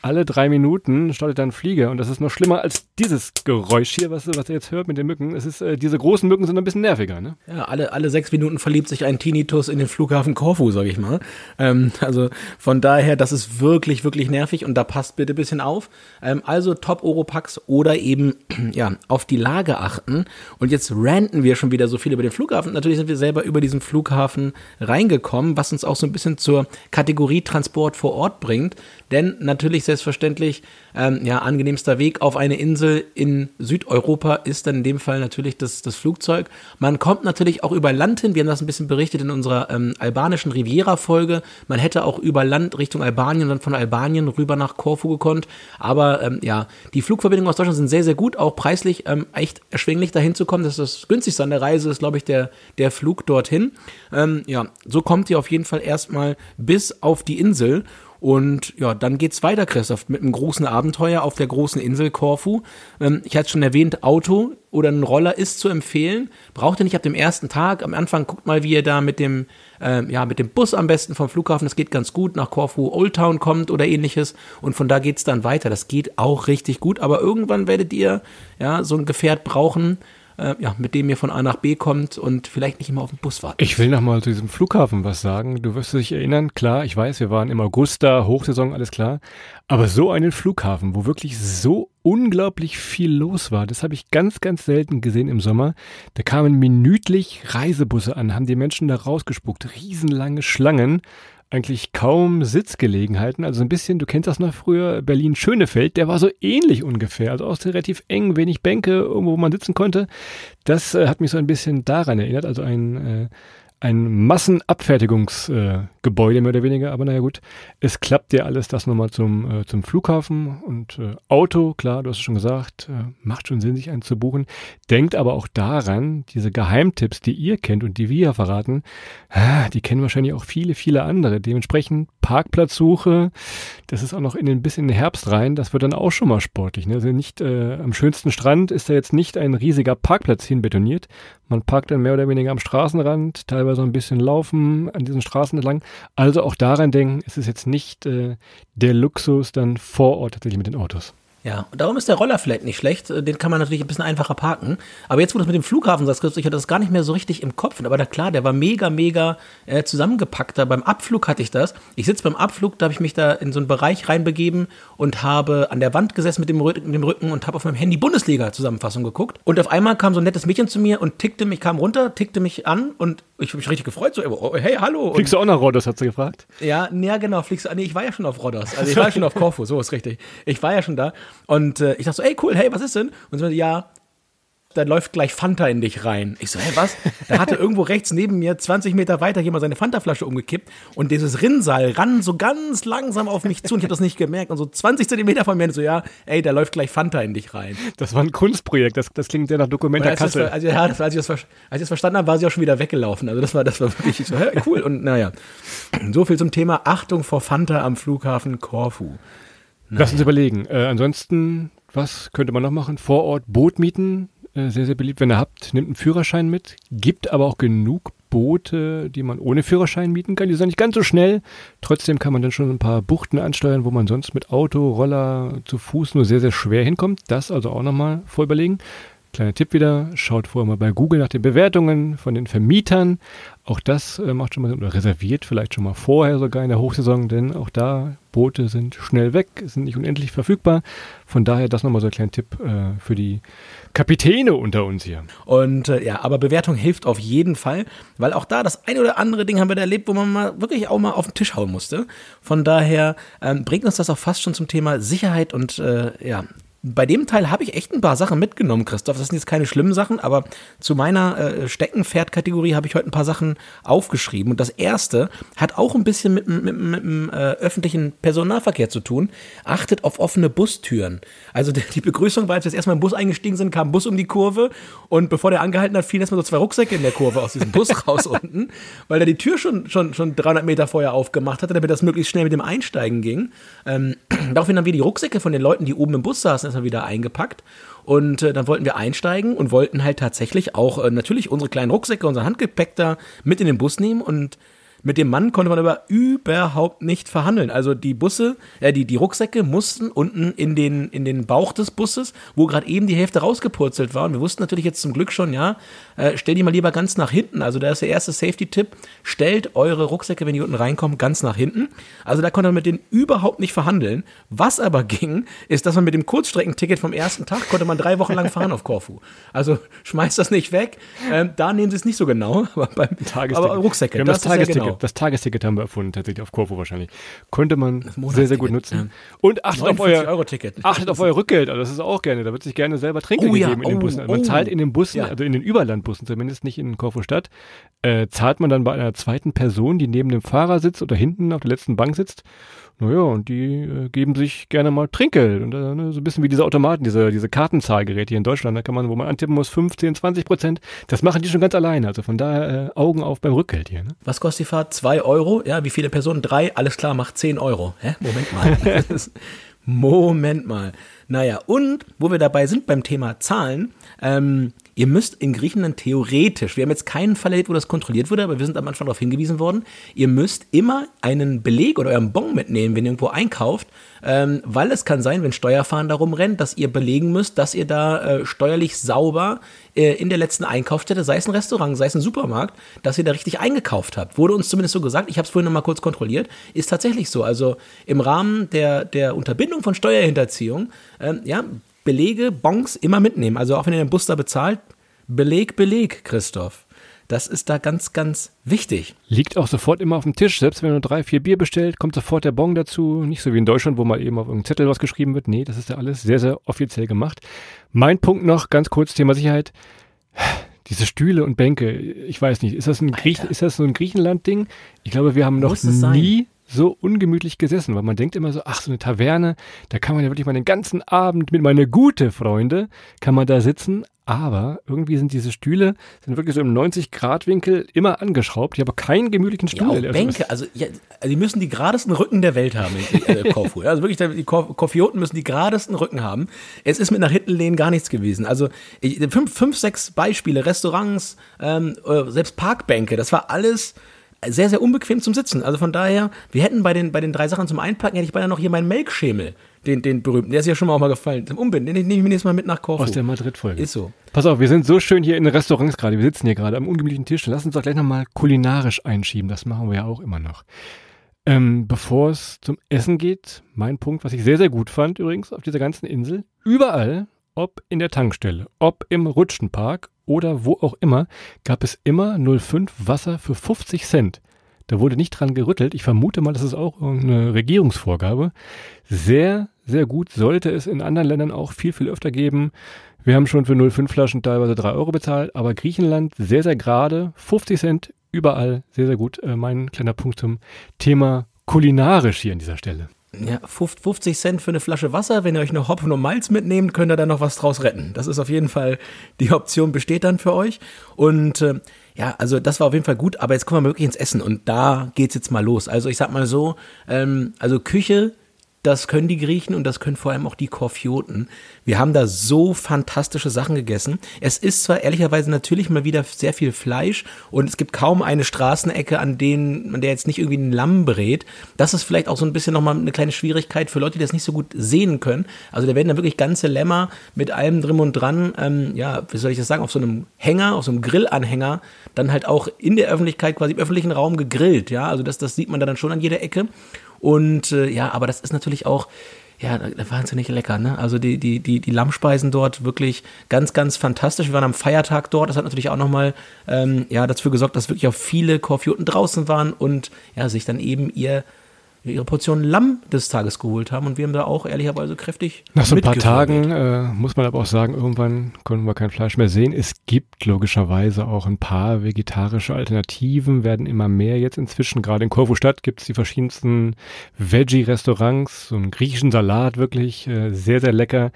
alle drei Minuten startet dann Flieger und das ist noch schlimmer als dieses Geräusch hier, was, was ihr jetzt hört mit den Mücken. Es ist, äh, diese großen Mücken sind ein bisschen nerviger, ne? Ja, alle, alle sechs Minuten verliebt sich ein Tinnitus in den Flughafen Korfu, sag ich mal. Ähm, also von daher, das ist wirklich, wirklich nervig und da passt bitte ein bisschen auf. Ähm, also Top Oropax oder eben, ja, auf die Lage achten. Und jetzt ranten wir schon wieder so viel über den Flughafen. Natürlich sind wir selber über diesen Flughafen reingekommen, was uns auch so ein bisschen zur Kategorie Transport vor Ort bringt. Denn natürlich selbstverständlich, ähm, ja, angenehmster Weg auf eine Insel in Südeuropa ist dann in dem Fall natürlich das, das Flugzeug. Man kommt natürlich auch über Land hin. Wir haben das ein bisschen berichtet in unserer ähm, albanischen Riviera-Folge. Man hätte auch über Land Richtung Albanien und dann von Albanien rüber nach Korfu gekonnt. Aber ähm, ja, die Flugverbindungen aus Deutschland sind sehr, sehr gut, auch preislich ähm, echt erschwinglich dahin zu kommen. Das ist das günstigste an der Reise, ist, glaube ich, der, der Flug dorthin. Ähm, ja, so kommt ihr auf jeden Fall erstmal bis auf die Insel. Und ja, dann geht's weiter, Christoph, mit einem großen Abenteuer auf der großen Insel Korfu. Ähm, ich hatte schon erwähnt, Auto oder ein Roller ist zu empfehlen. Braucht ihr nicht ab dem ersten Tag. Am Anfang guckt mal, wie ihr da mit dem, äh, ja, mit dem Bus am besten vom Flughafen, das geht ganz gut, nach Korfu Old Town kommt oder ähnliches. Und von da geht's dann weiter. Das geht auch richtig gut. Aber irgendwann werdet ihr, ja, so ein Gefährt brauchen, äh, ja, mit dem ihr von A nach B kommt und vielleicht nicht immer auf den Bus wartet. Ich will nochmal zu diesem Flughafen was sagen. Du wirst dich erinnern, klar, ich weiß, wir waren im August da, Hochsaison, alles klar. Aber so einen Flughafen, wo wirklich so unglaublich viel los war, das habe ich ganz, ganz selten gesehen im Sommer. Da kamen minütlich Reisebusse an, haben die Menschen da rausgespuckt, riesenlange Schlangen eigentlich kaum Sitzgelegenheiten. Also ein bisschen, du kennst das noch früher, Berlin-Schönefeld, der war so ähnlich ungefähr. Also auch relativ eng, wenig Bänke, irgendwo, wo man sitzen konnte. Das äh, hat mich so ein bisschen daran erinnert. Also ein, äh, ein Massenabfertigungsgebäude äh, mehr oder weniger, aber naja gut, es klappt ja alles das nochmal zum, äh, zum Flughafen und äh, Auto, klar, du hast es schon gesagt, äh, macht schon Sinn, sich einen zu buchen. Denkt aber auch daran, diese Geheimtipps, die ihr kennt und die wir verraten, ah, die kennen wahrscheinlich auch viele, viele andere. Dementsprechend Parkplatzsuche, das ist auch noch in den bis in den Herbst rein, das wird dann auch schon mal sportlich. Ne? Also nicht äh, am schönsten Strand ist da jetzt nicht ein riesiger Parkplatz hinbetoniert. Man parkt dann mehr oder weniger am Straßenrand, teilweise ein bisschen laufen an diesen Straßen entlang. Also auch daran denken, es ist jetzt nicht äh, der Luxus dann vor Ort tatsächlich mit den Autos. Ja, und darum ist der Roller vielleicht nicht schlecht. Den kann man natürlich ein bisschen einfacher parken. Aber jetzt, wo du es mit dem Flughafen sagst, ich hatte das gar nicht mehr so richtig im Kopf. Aber da klar, der war mega, mega äh, zusammengepackt. Da beim Abflug hatte ich das. Ich sitze beim Abflug, da habe ich mich da in so einen Bereich reinbegeben und habe an der Wand gesessen mit dem, mit dem Rücken und habe auf meinem Handy Bundesliga-Zusammenfassung geguckt. Und auf einmal kam so ein nettes Mädchen zu mir und tickte mich, kam runter, tickte mich an und ich habe mich richtig gefreut. So, oh, hey, hallo. Fliegst du auch nach Rhodos, hat sie gefragt? Ja, ja, genau. Fliegst du, nee, ich war ja schon auf Rhodos. Also ich war ja schon auf Korfu, so ist richtig. Ich war ja schon da. Und äh, ich dachte so, ey, cool, hey, was ist denn? Und sie meinte, ja, da läuft gleich Fanta in dich rein. Ich so, hä, was? Da hatte irgendwo rechts neben mir, 20 Meter weiter, jemand seine Fanta-Flasche umgekippt und dieses Rinnsal ran so ganz langsam auf mich zu und ich habe das nicht gemerkt. Und so 20 Zentimeter von mir so, ja, ey, da läuft gleich Fanta in dich rein. Das war ein Kunstprojekt, das, das klingt ja nach Dokumenta Kassel. Das, also, ja, das, als, ich das, als ich das verstanden habe, war sie auch schon wieder weggelaufen. Also das war, das war wirklich so, hä, cool. Und naja, so viel zum Thema Achtung vor Fanta am Flughafen Korfu. Naja. Lass uns überlegen. Äh, ansonsten, was könnte man noch machen? Vor Ort Boot mieten, äh, sehr, sehr beliebt. Wenn ihr habt, nehmt einen Führerschein mit. Gibt aber auch genug Boote, die man ohne Führerschein mieten kann. Die sind nicht ganz so schnell. Trotzdem kann man dann schon ein paar Buchten ansteuern, wo man sonst mit Auto, Roller, zu Fuß nur sehr, sehr schwer hinkommt. Das also auch nochmal vorüberlegen. Kleiner Tipp wieder, schaut vorher mal bei Google nach den Bewertungen von den Vermietern. Auch das äh, macht schon mal oder reserviert vielleicht schon mal vorher sogar in der Hochsaison, denn auch da Boote sind schnell weg, sind nicht unendlich verfügbar. Von daher das nochmal so ein kleiner Tipp äh, für die Kapitäne unter uns hier. Und äh, ja, aber Bewertung hilft auf jeden Fall, weil auch da das eine oder andere Ding haben wir da erlebt, wo man mal wirklich auch mal auf den Tisch hauen musste. Von daher ähm, bringt uns das auch fast schon zum Thema Sicherheit und äh, ja, bei dem Teil habe ich echt ein paar Sachen mitgenommen, Christoph. Das sind jetzt keine schlimmen Sachen, aber zu meiner äh, Steckenpferd-Kategorie habe ich heute ein paar Sachen aufgeschrieben. Und das erste hat auch ein bisschen mit, dem äh, öffentlichen Personennahverkehr zu tun. Achtet auf offene Bustüren. Also die, die Begrüßung war, als wir erstmal im Bus eingestiegen sind, kam ein Bus um die Kurve und bevor der angehalten hat, fielen erstmal so zwei Rucksäcke in der Kurve aus diesem Bus raus unten, weil er die Tür schon, schon, schon 300 Meter vorher aufgemacht hatte, damit das möglichst schnell mit dem Einsteigen ging. Ähm, daraufhin haben wir die Rucksäcke von den Leuten, die oben im Bus saßen, erstmal wieder eingepackt. Und äh, dann wollten wir einsteigen und wollten halt tatsächlich auch äh, natürlich unsere kleinen Rucksäcke, unser Handgepäck da mit in den Bus nehmen und mit dem Mann konnte man aber überhaupt nicht verhandeln. Also die Busse, äh, die, die Rucksäcke mussten unten in den, in den Bauch des Busses, wo gerade eben die Hälfte rausgepurzelt war. Und wir wussten natürlich jetzt zum Glück schon, ja, äh, stell die mal lieber ganz nach hinten. Also da ist der erste Safety-Tipp. Stellt eure Rucksäcke, wenn die unten reinkommen, ganz nach hinten. Also da konnte man mit denen überhaupt nicht verhandeln. Was aber ging, ist, dass man mit dem Kurzstreckenticket vom ersten Tag konnte man drei Wochen lang fahren auf Korfu. Also schmeißt das nicht weg. Ähm, da nehmen sie es nicht so genau. Aber beim Tagesticket. Aber Rucksäcke, das, das Tagesticket. Genau. Das Tagesticket haben wir erfunden, tatsächlich auf Corvo wahrscheinlich. Konnte man sehr, sehr gut nutzen. Ja. Und achtet auf euer, achtet auf euer Rückgeld, also das ist auch gerne. Da wird sich gerne selber Trinkgeld oh, ja. gegeben in den Bussen. man oh. zahlt in den Bussen, ja. also in den Überlandbussen zumindest, nicht in Corvo Stadt, äh, zahlt man dann bei einer zweiten Person, die neben dem Fahrer sitzt oder hinten auf der letzten Bank sitzt naja, und die äh, geben sich gerne mal Trinkgeld. Und äh, ne, so ein bisschen wie diese Automaten, diese, diese Kartenzahlgeräte hier in Deutschland, da kann man, wo man antippen muss, 15, 20 Prozent. Das machen die schon ganz alleine. Also von daher äh, Augen auf beim Rückgeld hier. Ne? Was kostet die Fahrt? Zwei Euro? Ja, wie viele Personen? Drei? Alles klar, macht zehn Euro. Hä? Moment mal. Moment mal. Naja, und wo wir dabei sind beim Thema Zahlen, ähm, ihr müsst in Griechenland theoretisch, wir haben jetzt keinen Fall erlebt, wo das kontrolliert wurde, aber wir sind am Anfang darauf hingewiesen worden, ihr müsst immer einen Beleg oder euren Bon mitnehmen, wenn ihr irgendwo einkauft, ähm, weil es kann sein, wenn Steuerfahren darum rennt, dass ihr belegen müsst, dass ihr da äh, steuerlich sauber äh, in der letzten Einkaufsstätte, sei es ein Restaurant, sei es ein Supermarkt, dass ihr da richtig eingekauft habt. Wurde uns zumindest so gesagt, ich habe es vorhin noch mal kurz kontrolliert, ist tatsächlich so. Also im Rahmen der, der Unterbindung von Steuerhinterziehung, ähm, ja, Belege, Bons immer mitnehmen. Also auch wenn ihr den Bus da bezahlt, Beleg, Beleg, Christoph. Das ist da ganz, ganz wichtig. Liegt auch sofort immer auf dem Tisch. Selbst wenn du drei, vier Bier bestellt, kommt sofort der Bon dazu. Nicht so wie in Deutschland, wo mal eben auf irgendeinem Zettel was geschrieben wird. Nee, das ist ja alles sehr, sehr offiziell gemacht. Mein Punkt noch, ganz kurz, Thema Sicherheit. Diese Stühle und Bänke, ich weiß nicht, ist das ein, Griech, ist das so ein Griechenland-Ding? Ich glaube, wir haben noch nie so ungemütlich gesessen, weil man denkt immer so, ach, so eine Taverne, da kann man ja wirklich mal den ganzen Abend mit meine gute Freunde, kann man da sitzen, aber irgendwie sind diese Stühle, sind wirklich so im 90-Grad-Winkel immer angeschraubt, die haben keinen gemütlichen Stuhl. Ja, auch Bänke, also, ja, also die müssen die geradesten Rücken der Welt haben, äh, Korfu. also wirklich, die Kofioten müssen die geradesten Rücken haben. Es ist mit nach hinten lehnen gar nichts gewesen. Also ich, fünf, fünf, sechs Beispiele, Restaurants, ähm, äh, selbst Parkbänke, das war alles sehr, sehr unbequem zum Sitzen. Also von daher, wir hätten bei den, bei den drei Sachen zum Einpacken, hätte ich beinahe noch hier meinen Melkschemel den, den berühmten. Der ist ja schon mal auch mal gefallen. Zum Umbinden, den nehme ich mir nächstes Mal mit nach Korfu. Aus der Madrid-Folge. Ist so. Pass auf, wir sind so schön hier in den Restaurants gerade. Wir sitzen hier gerade am ungemütlichen Tisch. Lass uns doch gleich nochmal kulinarisch einschieben. Das machen wir ja auch immer noch. Ähm, bevor es zum Essen geht, mein Punkt, was ich sehr, sehr gut fand übrigens auf dieser ganzen Insel. Überall, ob in der Tankstelle, ob im Rutschenpark oder wo auch immer, gab es immer 05 Wasser für 50 Cent. Da wurde nicht dran gerüttelt. Ich vermute mal, das ist auch eine Regierungsvorgabe. Sehr, sehr gut. Sollte es in anderen Ländern auch viel, viel öfter geben. Wir haben schon für 0,5 Flaschen teilweise 3 Euro bezahlt, aber Griechenland sehr, sehr gerade. 50 Cent überall. Sehr, sehr gut. Äh, mein kleiner Punkt zum Thema kulinarisch hier an dieser Stelle. Ja, 50 Cent für eine Flasche Wasser. Wenn ihr euch noch Hopfen und Malz mitnehmt, könnt ihr da noch was draus retten. Das ist auf jeden Fall, die Option besteht dann für euch. Und äh, ja, also das war auf jeden Fall gut, aber jetzt kommen wir wirklich ins Essen und da geht's jetzt mal los. Also ich sag mal so, ähm, also Küche das können die Griechen und das können vor allem auch die Korfioten. Wir haben da so fantastische Sachen gegessen. Es ist zwar ehrlicherweise natürlich mal wieder sehr viel Fleisch und es gibt kaum eine Straßenecke, an denen man der jetzt nicht irgendwie ein Lamm brät. Das ist vielleicht auch so ein bisschen nochmal eine kleine Schwierigkeit für Leute, die das nicht so gut sehen können. Also da werden dann wirklich ganze Lämmer mit allem drin und dran, ähm, ja, wie soll ich das sagen, auf so einem Hänger, auf so einem Grillanhänger, dann halt auch in der Öffentlichkeit, quasi im öffentlichen Raum gegrillt. Ja, also das, das sieht man da dann schon an jeder Ecke. Und äh, ja, aber das ist natürlich auch ja, wahnsinnig lecker, ne? Also die, die, die, die Lammspeisen dort wirklich ganz, ganz fantastisch. Wir waren am Feiertag dort, das hat natürlich auch nochmal ähm, ja, dafür gesorgt, dass wirklich auch viele Korfioten draußen waren und ja, sich dann eben ihr ihre Portion Lamm des Tages geholt haben und wir haben da auch ehrlicherweise kräftig. Nach so ein paar Tagen äh, muss man aber auch sagen, irgendwann konnten wir kein Fleisch mehr sehen. Es gibt logischerweise auch ein paar vegetarische Alternativen, werden immer mehr jetzt inzwischen. Gerade in Korfu Stadt gibt es die verschiedensten Veggie-Restaurants, so einen griechischen Salat wirklich äh, sehr, sehr lecker.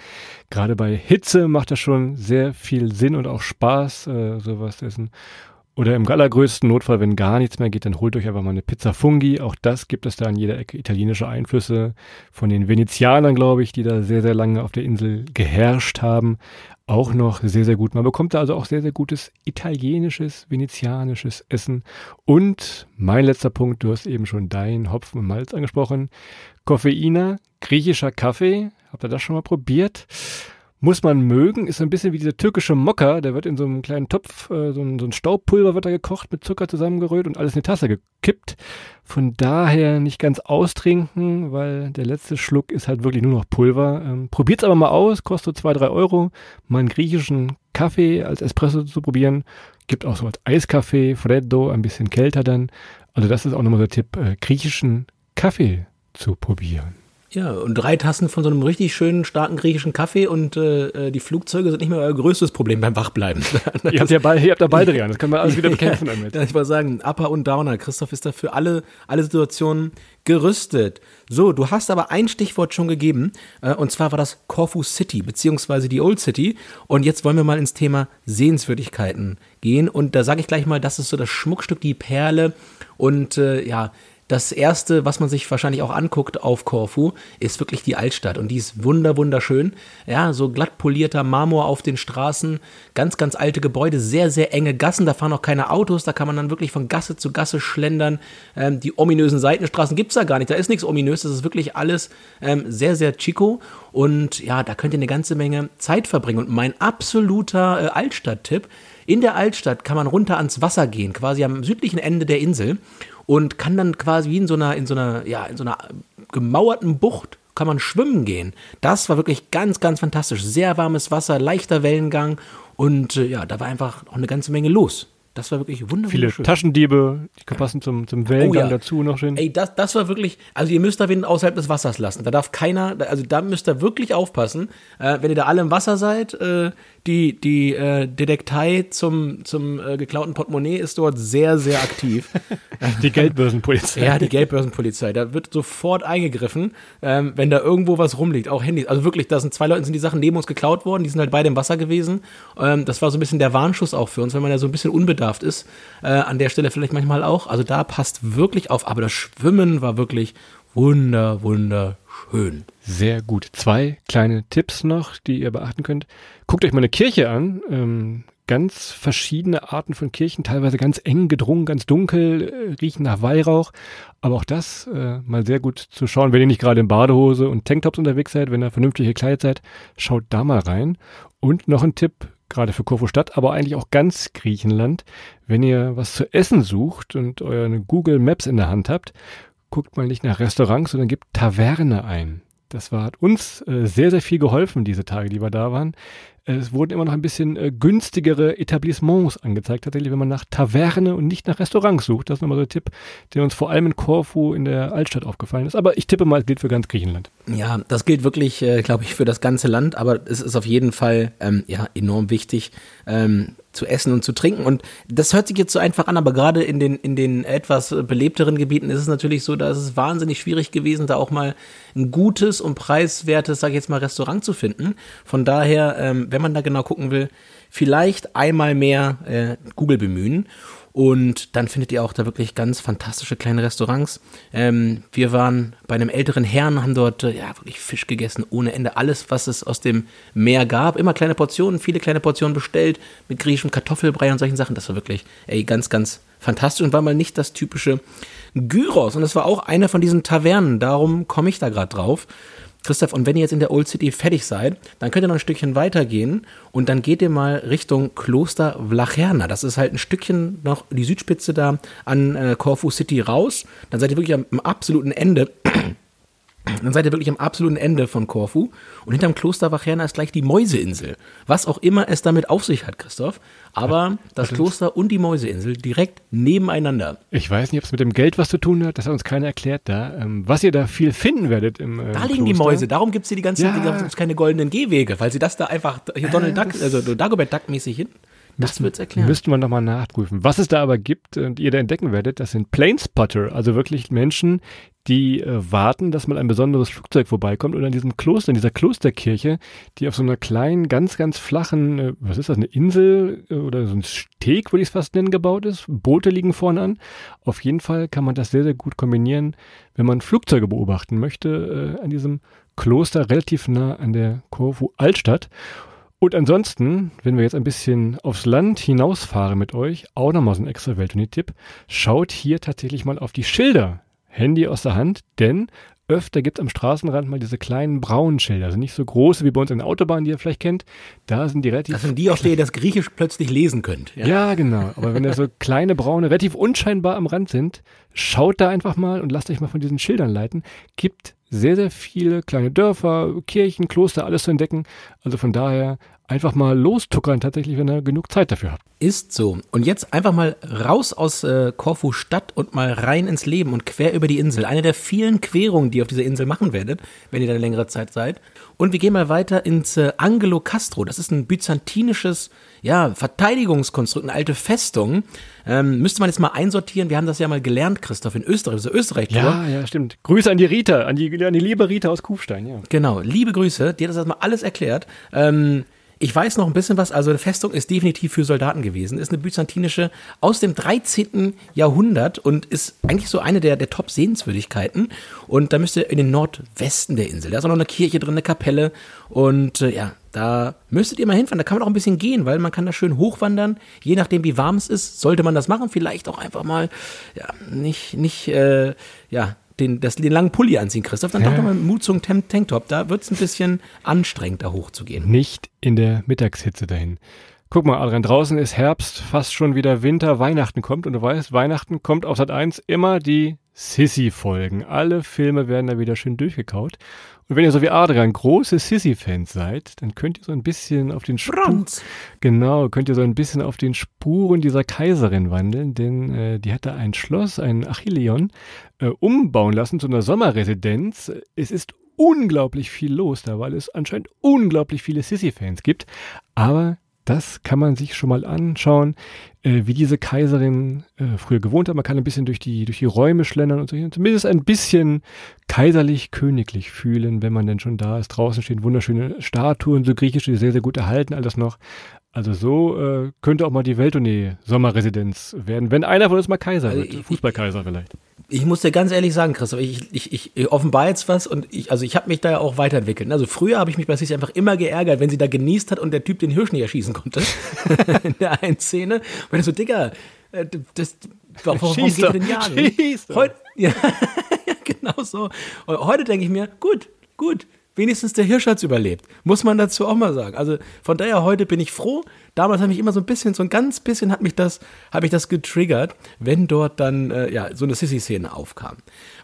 Gerade bei Hitze macht das schon sehr viel Sinn und auch Spaß, äh, sowas zu essen. Oder im allergrößten Notfall, wenn gar nichts mehr geht, dann holt euch einfach mal eine Pizza Fungi. Auch das gibt es da an jeder Ecke italienische Einflüsse von den Venezianern, glaube ich, die da sehr, sehr lange auf der Insel geherrscht haben. Auch noch sehr, sehr gut. Man bekommt da also auch sehr, sehr gutes italienisches, venezianisches Essen. Und mein letzter Punkt, du hast eben schon dein Hopfen und Malz angesprochen. Koffeiner, griechischer Kaffee. Habt ihr das schon mal probiert? Muss man mögen, ist so ein bisschen wie dieser türkische Mocker, der wird in so einem kleinen Topf, äh, so, ein, so ein Staubpulver wird da gekocht, mit Zucker zusammengerührt und alles in eine Tasse gekippt. Von daher nicht ganz austrinken, weil der letzte Schluck ist halt wirklich nur noch Pulver. Ähm, probiert's aber mal aus, kostet zwei, drei Euro, mal einen griechischen Kaffee als Espresso zu probieren. Gibt auch so als Eiskaffee, Freddo, ein bisschen kälter dann. Also das ist auch nochmal der Tipp, äh, griechischen Kaffee zu probieren. Ja, und drei Tassen von so einem richtig schönen, starken griechischen Kaffee und äh, die Flugzeuge sind nicht mehr euer größtes Problem beim Wachbleiben. ihr, habt ja beid, ihr habt da beide dran, das können wir alles wieder bekämpfen ja, damit. Ich mal sagen, Upper und Downer. Christoph ist da für alle, alle Situationen gerüstet. So, du hast aber ein Stichwort schon gegeben, äh, und zwar war das Corfu City, beziehungsweise die Old City. Und jetzt wollen wir mal ins Thema Sehenswürdigkeiten gehen. Und da sage ich gleich mal, das ist so das Schmuckstück, die Perle. Und äh, ja, das erste, was man sich wahrscheinlich auch anguckt auf Korfu, ist wirklich die Altstadt. Und die ist wunder, wunderschön. Ja, so glatt polierter Marmor auf den Straßen, ganz, ganz alte Gebäude, sehr, sehr enge Gassen. Da fahren auch keine Autos. Da kann man dann wirklich von Gasse zu Gasse schlendern. Ähm, die ominösen Seitenstraßen gibt es da gar nicht. Da ist nichts ominös. Das ist wirklich alles ähm, sehr, sehr chico. Und ja, da könnt ihr eine ganze Menge Zeit verbringen. Und mein absoluter äh, Altstadt-Tipp, in der Altstadt kann man runter ans Wasser gehen, quasi am südlichen Ende der Insel und kann dann quasi wie in so einer, in so einer, ja, in so einer gemauerten Bucht kann man schwimmen gehen. Das war wirklich ganz, ganz fantastisch. Sehr warmes Wasser, leichter Wellengang und äh, ja, da war einfach auch eine ganze Menge los. Das war wirklich wunderbar. Viele Taschendiebe, die passen zum, zum Wellengang oh, ja. dazu noch schön. Ey, das, das war wirklich, also ihr müsst da wen außerhalb des Wassers lassen. Da darf keiner, also da müsst ihr wirklich aufpassen. Äh, wenn ihr da alle im Wasser seid, äh, die, die äh, Detektei zum, zum äh, geklauten Portemonnaie ist dort sehr, sehr aktiv. die Geldbörsenpolizei. Ja, die Geldbörsenpolizei. Da wird sofort eingegriffen, ähm, wenn da irgendwo was rumliegt, auch Handys. Also wirklich, da sind zwei Leute, sind die Sachen neben uns geklaut worden, die sind halt beide im Wasser gewesen. Ähm, das war so ein bisschen der Warnschuss auch für uns, wenn man ja so ein bisschen unbedarft ist. Äh, an der Stelle vielleicht manchmal auch. Also da passt wirklich auf. Aber das Schwimmen war wirklich wunder, wunderschön. Sehr gut. Zwei kleine Tipps noch, die ihr beachten könnt. Guckt euch mal eine Kirche an. Ähm, ganz verschiedene Arten von Kirchen, teilweise ganz eng gedrungen, ganz dunkel, äh, riechen nach Weihrauch. Aber auch das äh, mal sehr gut zu schauen, wenn ihr nicht gerade in Badehose und Tanktops unterwegs seid, wenn ihr vernünftig gekleidet seid, schaut da mal rein. Und noch ein Tipp, gerade für Korfu Stadt, aber eigentlich auch ganz Griechenland. Wenn ihr was zu essen sucht und eure Google Maps in der Hand habt, guckt mal nicht nach Restaurants, sondern gebt Taverne ein. Das war, hat uns äh, sehr, sehr viel geholfen, diese Tage, die wir da waren. Es wurden immer noch ein bisschen äh, günstigere Etablissements angezeigt, tatsächlich, wenn man nach Taverne und nicht nach Restaurants sucht. Das ist nochmal so ein Tipp, der uns vor allem in Korfu in der Altstadt aufgefallen ist. Aber ich tippe mal, es gilt für ganz Griechenland. Ja, das gilt wirklich, äh, glaube ich, für das ganze Land, aber es ist auf jeden Fall ähm, ja, enorm wichtig, ähm, zu essen und zu trinken. Und das hört sich jetzt so einfach an, aber gerade in den, in den etwas belebteren Gebieten ist es natürlich so, da ist es wahnsinnig schwierig gewesen, da auch mal ein gutes und preiswertes, sage ich jetzt mal, Restaurant zu finden. Von daher, ähm, wenn man da genau gucken will, vielleicht einmal mehr äh, Google bemühen. Und dann findet ihr auch da wirklich ganz fantastische kleine Restaurants. Ähm, wir waren bei einem älteren Herrn, haben dort äh, ja wirklich Fisch gegessen ohne Ende. Alles, was es aus dem Meer gab. Immer kleine Portionen, viele kleine Portionen bestellt mit griechischem Kartoffelbrei und solchen Sachen. Das war wirklich ey, ganz, ganz fantastisch und war mal nicht das typische Gyros. Und das war auch eine von diesen Tavernen. Darum komme ich da gerade drauf. Christoph, und wenn ihr jetzt in der Old City fertig seid, dann könnt ihr noch ein Stückchen weitergehen und dann geht ihr mal Richtung Kloster Vlacherna. Das ist halt ein Stückchen noch die Südspitze da an äh, Corfu City raus. Dann seid ihr wirklich am, am absoluten Ende dann seid ihr wirklich am absoluten Ende von Korfu. Und hinterm Kloster Wacherna ist gleich die Mäuseinsel. Was auch immer es damit auf sich hat, Christoph. Aber das Kloster und die Mäuseinsel direkt nebeneinander. Ich weiß nicht, ob es mit dem Geld was zu tun hat. Das hat uns keiner erklärt da. Ähm, was ihr da viel finden werdet im äh, Da liegen Kloster. die Mäuse. Darum gibt es hier die ganze Zeit ja. keine goldenen Gehwege. Weil sie das da einfach hier Donald Duck, also Dagobert Duck mäßig hin. Das wird's erklären. Müsste man nochmal nachprüfen. Was es da aber gibt und ihr da entdecken werdet, das sind Planespotter, also wirklich Menschen, die äh, warten, dass mal ein besonderes Flugzeug vorbeikommt und an diesem Kloster, in dieser Klosterkirche, die auf so einer kleinen, ganz, ganz flachen, äh, was ist das, eine Insel äh, oder so ein Steg, würde ich es fast nennen, gebaut ist. Boote liegen vorne an. Auf jeden Fall kann man das sehr, sehr gut kombinieren, wenn man Flugzeuge beobachten möchte, äh, an diesem Kloster relativ nah an der Korfu Altstadt. Und ansonsten, wenn wir jetzt ein bisschen aufs Land hinausfahren mit euch, auch nochmal so ein extra Welttournee-Tipp, schaut hier tatsächlich mal auf die Schilder. Handy aus der Hand, denn öfter gibt es am Straßenrand mal diese kleinen braunen Schilder, also nicht so große wie bei uns in der Autobahn, die ihr vielleicht kennt. Da sind die relativ. Das sind die, auf denen ihr das Griechisch plötzlich lesen könnt. Ja, ja genau. Aber wenn da so kleine braune, relativ unscheinbar am Rand sind, schaut da einfach mal und lasst euch mal von diesen Schildern leiten. Gibt sehr, sehr viele kleine Dörfer, Kirchen, Kloster, alles zu entdecken. Also von daher einfach mal lostuckern, tatsächlich, wenn ihr genug Zeit dafür habt. Ist so. Und jetzt einfach mal raus aus äh, Korfu Stadt und mal rein ins Leben und quer über die Insel. Eine der vielen Querungen, die ihr auf dieser Insel machen werdet, wenn ihr da eine längere Zeit seid. Und wir gehen mal weiter ins äh, Angelo Castro. Das ist ein byzantinisches ja, Verteidigungskonstrukt, eine alte Festung. Ähm, müsste man jetzt mal einsortieren. Wir haben das ja mal gelernt, Christoph, in Österreich, also Österreich. -Tour. Ja, ja, stimmt. Grüße an die Rita, an die, an die liebe Rita aus Kufstein, ja. Genau, liebe Grüße. Die hat das erstmal alles erklärt. Ähm, ich weiß noch ein bisschen was, also eine Festung ist definitiv für Soldaten gewesen, ist eine byzantinische aus dem 13. Jahrhundert und ist eigentlich so eine der, der Top-Sehenswürdigkeiten. Und da müsst ihr in den Nordwesten der Insel, da ist auch noch eine Kirche drin, eine Kapelle und äh, ja, da müsstet ihr mal hinfahren. Da kann man auch ein bisschen gehen, weil man kann da schön hochwandern. Je nachdem, wie warm es ist, sollte man das machen. Vielleicht auch einfach mal, ja, nicht, nicht, äh, ja, den, das, den langen Pulli anziehen, Christoph, dann ja. doch nochmal Mut zum Tanktop. Da wird es ein bisschen anstrengend, da hochzugehen. Nicht in der Mittagshitze dahin. Guck mal, Adrian, draußen ist Herbst, fast schon wieder Winter, Weihnachten kommt und du weißt, Weihnachten kommt auf Sat 1 immer die Sissy-Folgen. Alle Filme werden da wieder schön durchgekaut. Und wenn ihr so wie Adrian große Sissy-Fans seid, dann könnt ihr so ein bisschen auf den Spuren, genau, könnt ihr so ein bisschen auf den Spuren dieser Kaiserin wandeln, denn äh, die hatte ein Schloss, ein Achilleon, äh, umbauen lassen zu einer Sommerresidenz. Es ist unglaublich viel los da, weil es anscheinend unglaublich viele Sissy-Fans gibt. Aber das kann man sich schon mal anschauen, äh, wie diese Kaiserin äh, früher gewohnt hat. Man kann ein bisschen durch die, durch die Räume schlendern und sich zumindest ein bisschen kaiserlich-königlich fühlen, wenn man denn schon da ist. Draußen stehen wunderschöne Statuen, so griechische, sehr, sehr gut erhalten, alles noch. Also so äh, könnte auch mal die Welttournee Sommerresidenz werden, wenn einer von uns mal Kaiser also wird, Fußballkaiser vielleicht. Ich muss dir ganz ehrlich sagen, Christoph, ich, ich, ich, ich offenbar jetzt was und ich, also ich habe mich da ja auch weiterentwickelt. Also früher habe ich mich bei Sissi einfach immer geärgert, wenn sie da genießt hat und der Typ den Hirsch nicht erschießen konnte. in der einen Szene. Weil er so, Digga, äh, das, warum Schieß geht er denn jagen? Heute, ja, genau so. Und heute denke ich mir, gut, gut, wenigstens der Hirsch hat's überlebt. Muss man dazu auch mal sagen. Also von daher heute bin ich froh. Damals habe ich immer so ein bisschen, so ein ganz bisschen hat mich das, habe ich das getriggert, wenn dort dann äh, ja so eine Sissy-Szene aufkam.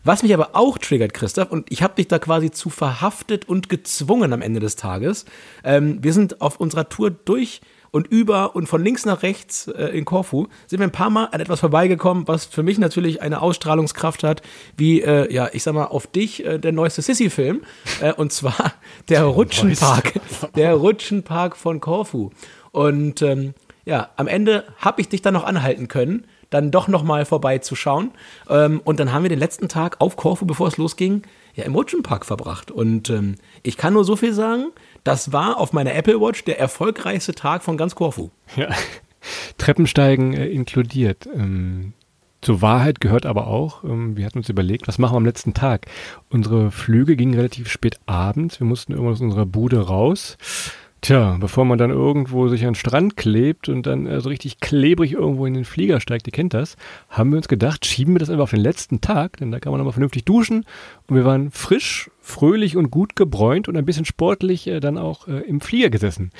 Was mich aber auch triggert, Christoph, und ich habe dich da quasi zu verhaftet und gezwungen am Ende des Tages. Ähm, wir sind auf unserer Tour durch und über und von links nach rechts äh, in Korfu sind wir ein paar Mal an etwas vorbeigekommen, was für mich natürlich eine Ausstrahlungskraft hat, wie, äh, ja, ich sag mal, auf dich äh, der neueste Sissy-Film. Äh, und zwar der Rutschenpark. Der Rutschenpark von Korfu. Und ähm, ja, am Ende habe ich dich dann noch anhalten können, dann doch noch mal vorbeizuschauen. Ähm, und dann haben wir den letzten Tag auf Korfu, bevor es losging, ja im Rutschenpark verbracht. Und ähm, ich kann nur so viel sagen, das war auf meiner Apple Watch der erfolgreichste Tag von ganz Korfu. Ja, Treppensteigen äh, inkludiert. Ähm, zur Wahrheit gehört aber auch, ähm, wir hatten uns überlegt, was machen wir am letzten Tag? Unsere Flüge gingen relativ spät abends, wir mussten irgendwann aus unserer Bude raus. Tja, bevor man dann irgendwo sich an den Strand klebt und dann äh, so richtig klebrig irgendwo in den Flieger steigt, ihr kennt das, haben wir uns gedacht, schieben wir das einfach auf den letzten Tag, denn da kann man nochmal vernünftig duschen und wir waren frisch, fröhlich und gut gebräunt und ein bisschen sportlich äh, dann auch äh, im Flieger gesessen.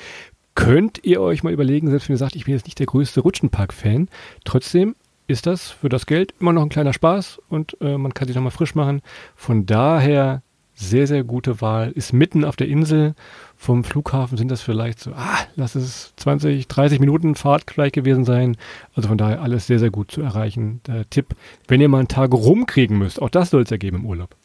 Könnt ihr euch mal überlegen, selbst wenn ihr sagt, ich bin jetzt nicht der größte Rutschenpark-Fan, trotzdem ist das für das Geld immer noch ein kleiner Spaß und äh, man kann sich nochmal frisch machen. Von daher sehr, sehr gute Wahl. Ist mitten auf der Insel. Vom Flughafen sind das vielleicht so, ah, lass es 20, 30 Minuten Fahrt gleich gewesen sein. Also von daher alles sehr, sehr gut zu erreichen. Der Tipp, wenn ihr mal einen Tag rumkriegen müsst, auch das soll es ja geben im Urlaub.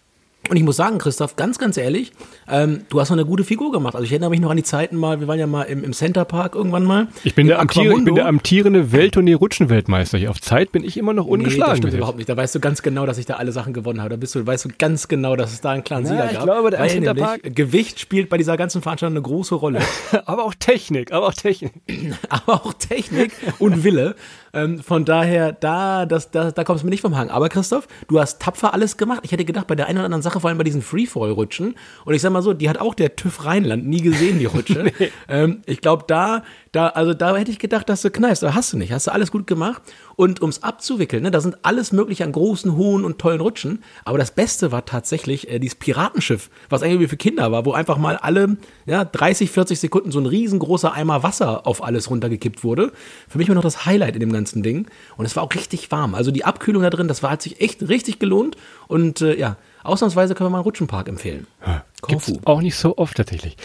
Und ich muss sagen, Christoph, ganz, ganz ehrlich, ähm, du hast noch eine gute Figur gemacht. Also ich erinnere mich noch an die Zeiten mal, wir waren ja mal im, im Center Park irgendwann mal. Ich bin, der, amtier, ich bin der amtierende Welttournee-Rutschenweltmeister. Auf Zeit bin ich immer noch ungeschlagen. Nee, das stimmt überhaupt nicht. Da weißt du ganz genau, dass ich da alle Sachen gewonnen habe. Da bist du, weißt du ganz genau, dass es da einen klaren Sieger ich gab. Glaube, der Center Park Gewicht spielt bei dieser ganzen Veranstaltung eine große Rolle. aber auch Technik, aber auch Technik. aber auch Technik und Wille. Ähm, von daher, da, das, da, da kommst du mir nicht vom Hang. Aber Christoph, du hast tapfer alles gemacht. Ich hätte gedacht, bei der einen oder anderen Sache, vor allem bei diesen Freefall-Rutschen, und ich sag mal so, die hat auch der TÜV Rheinland nie gesehen, die Rutsche. nee. ähm, ich glaube, da, da, also da hätte ich gedacht, dass du kneifst. Aber hast du nicht. Hast du alles gut gemacht. Und ums abzuwickeln, ne, da sind alles mögliche an großen, hohen und tollen Rutschen. Aber das Beste war tatsächlich äh, dieses Piratenschiff, was irgendwie für Kinder war, wo einfach mal alle ja, 30, 40 Sekunden so ein riesengroßer Eimer Wasser auf alles runtergekippt wurde. Für mich war noch das Highlight in dem ganzen Ding. Und es war auch richtig warm. Also die Abkühlung da drin, das war, hat sich echt richtig gelohnt. Und äh, ja, ausnahmsweise können wir mal einen Rutschenpark empfehlen. Ja, Korfu. Auch nicht so oft tatsächlich.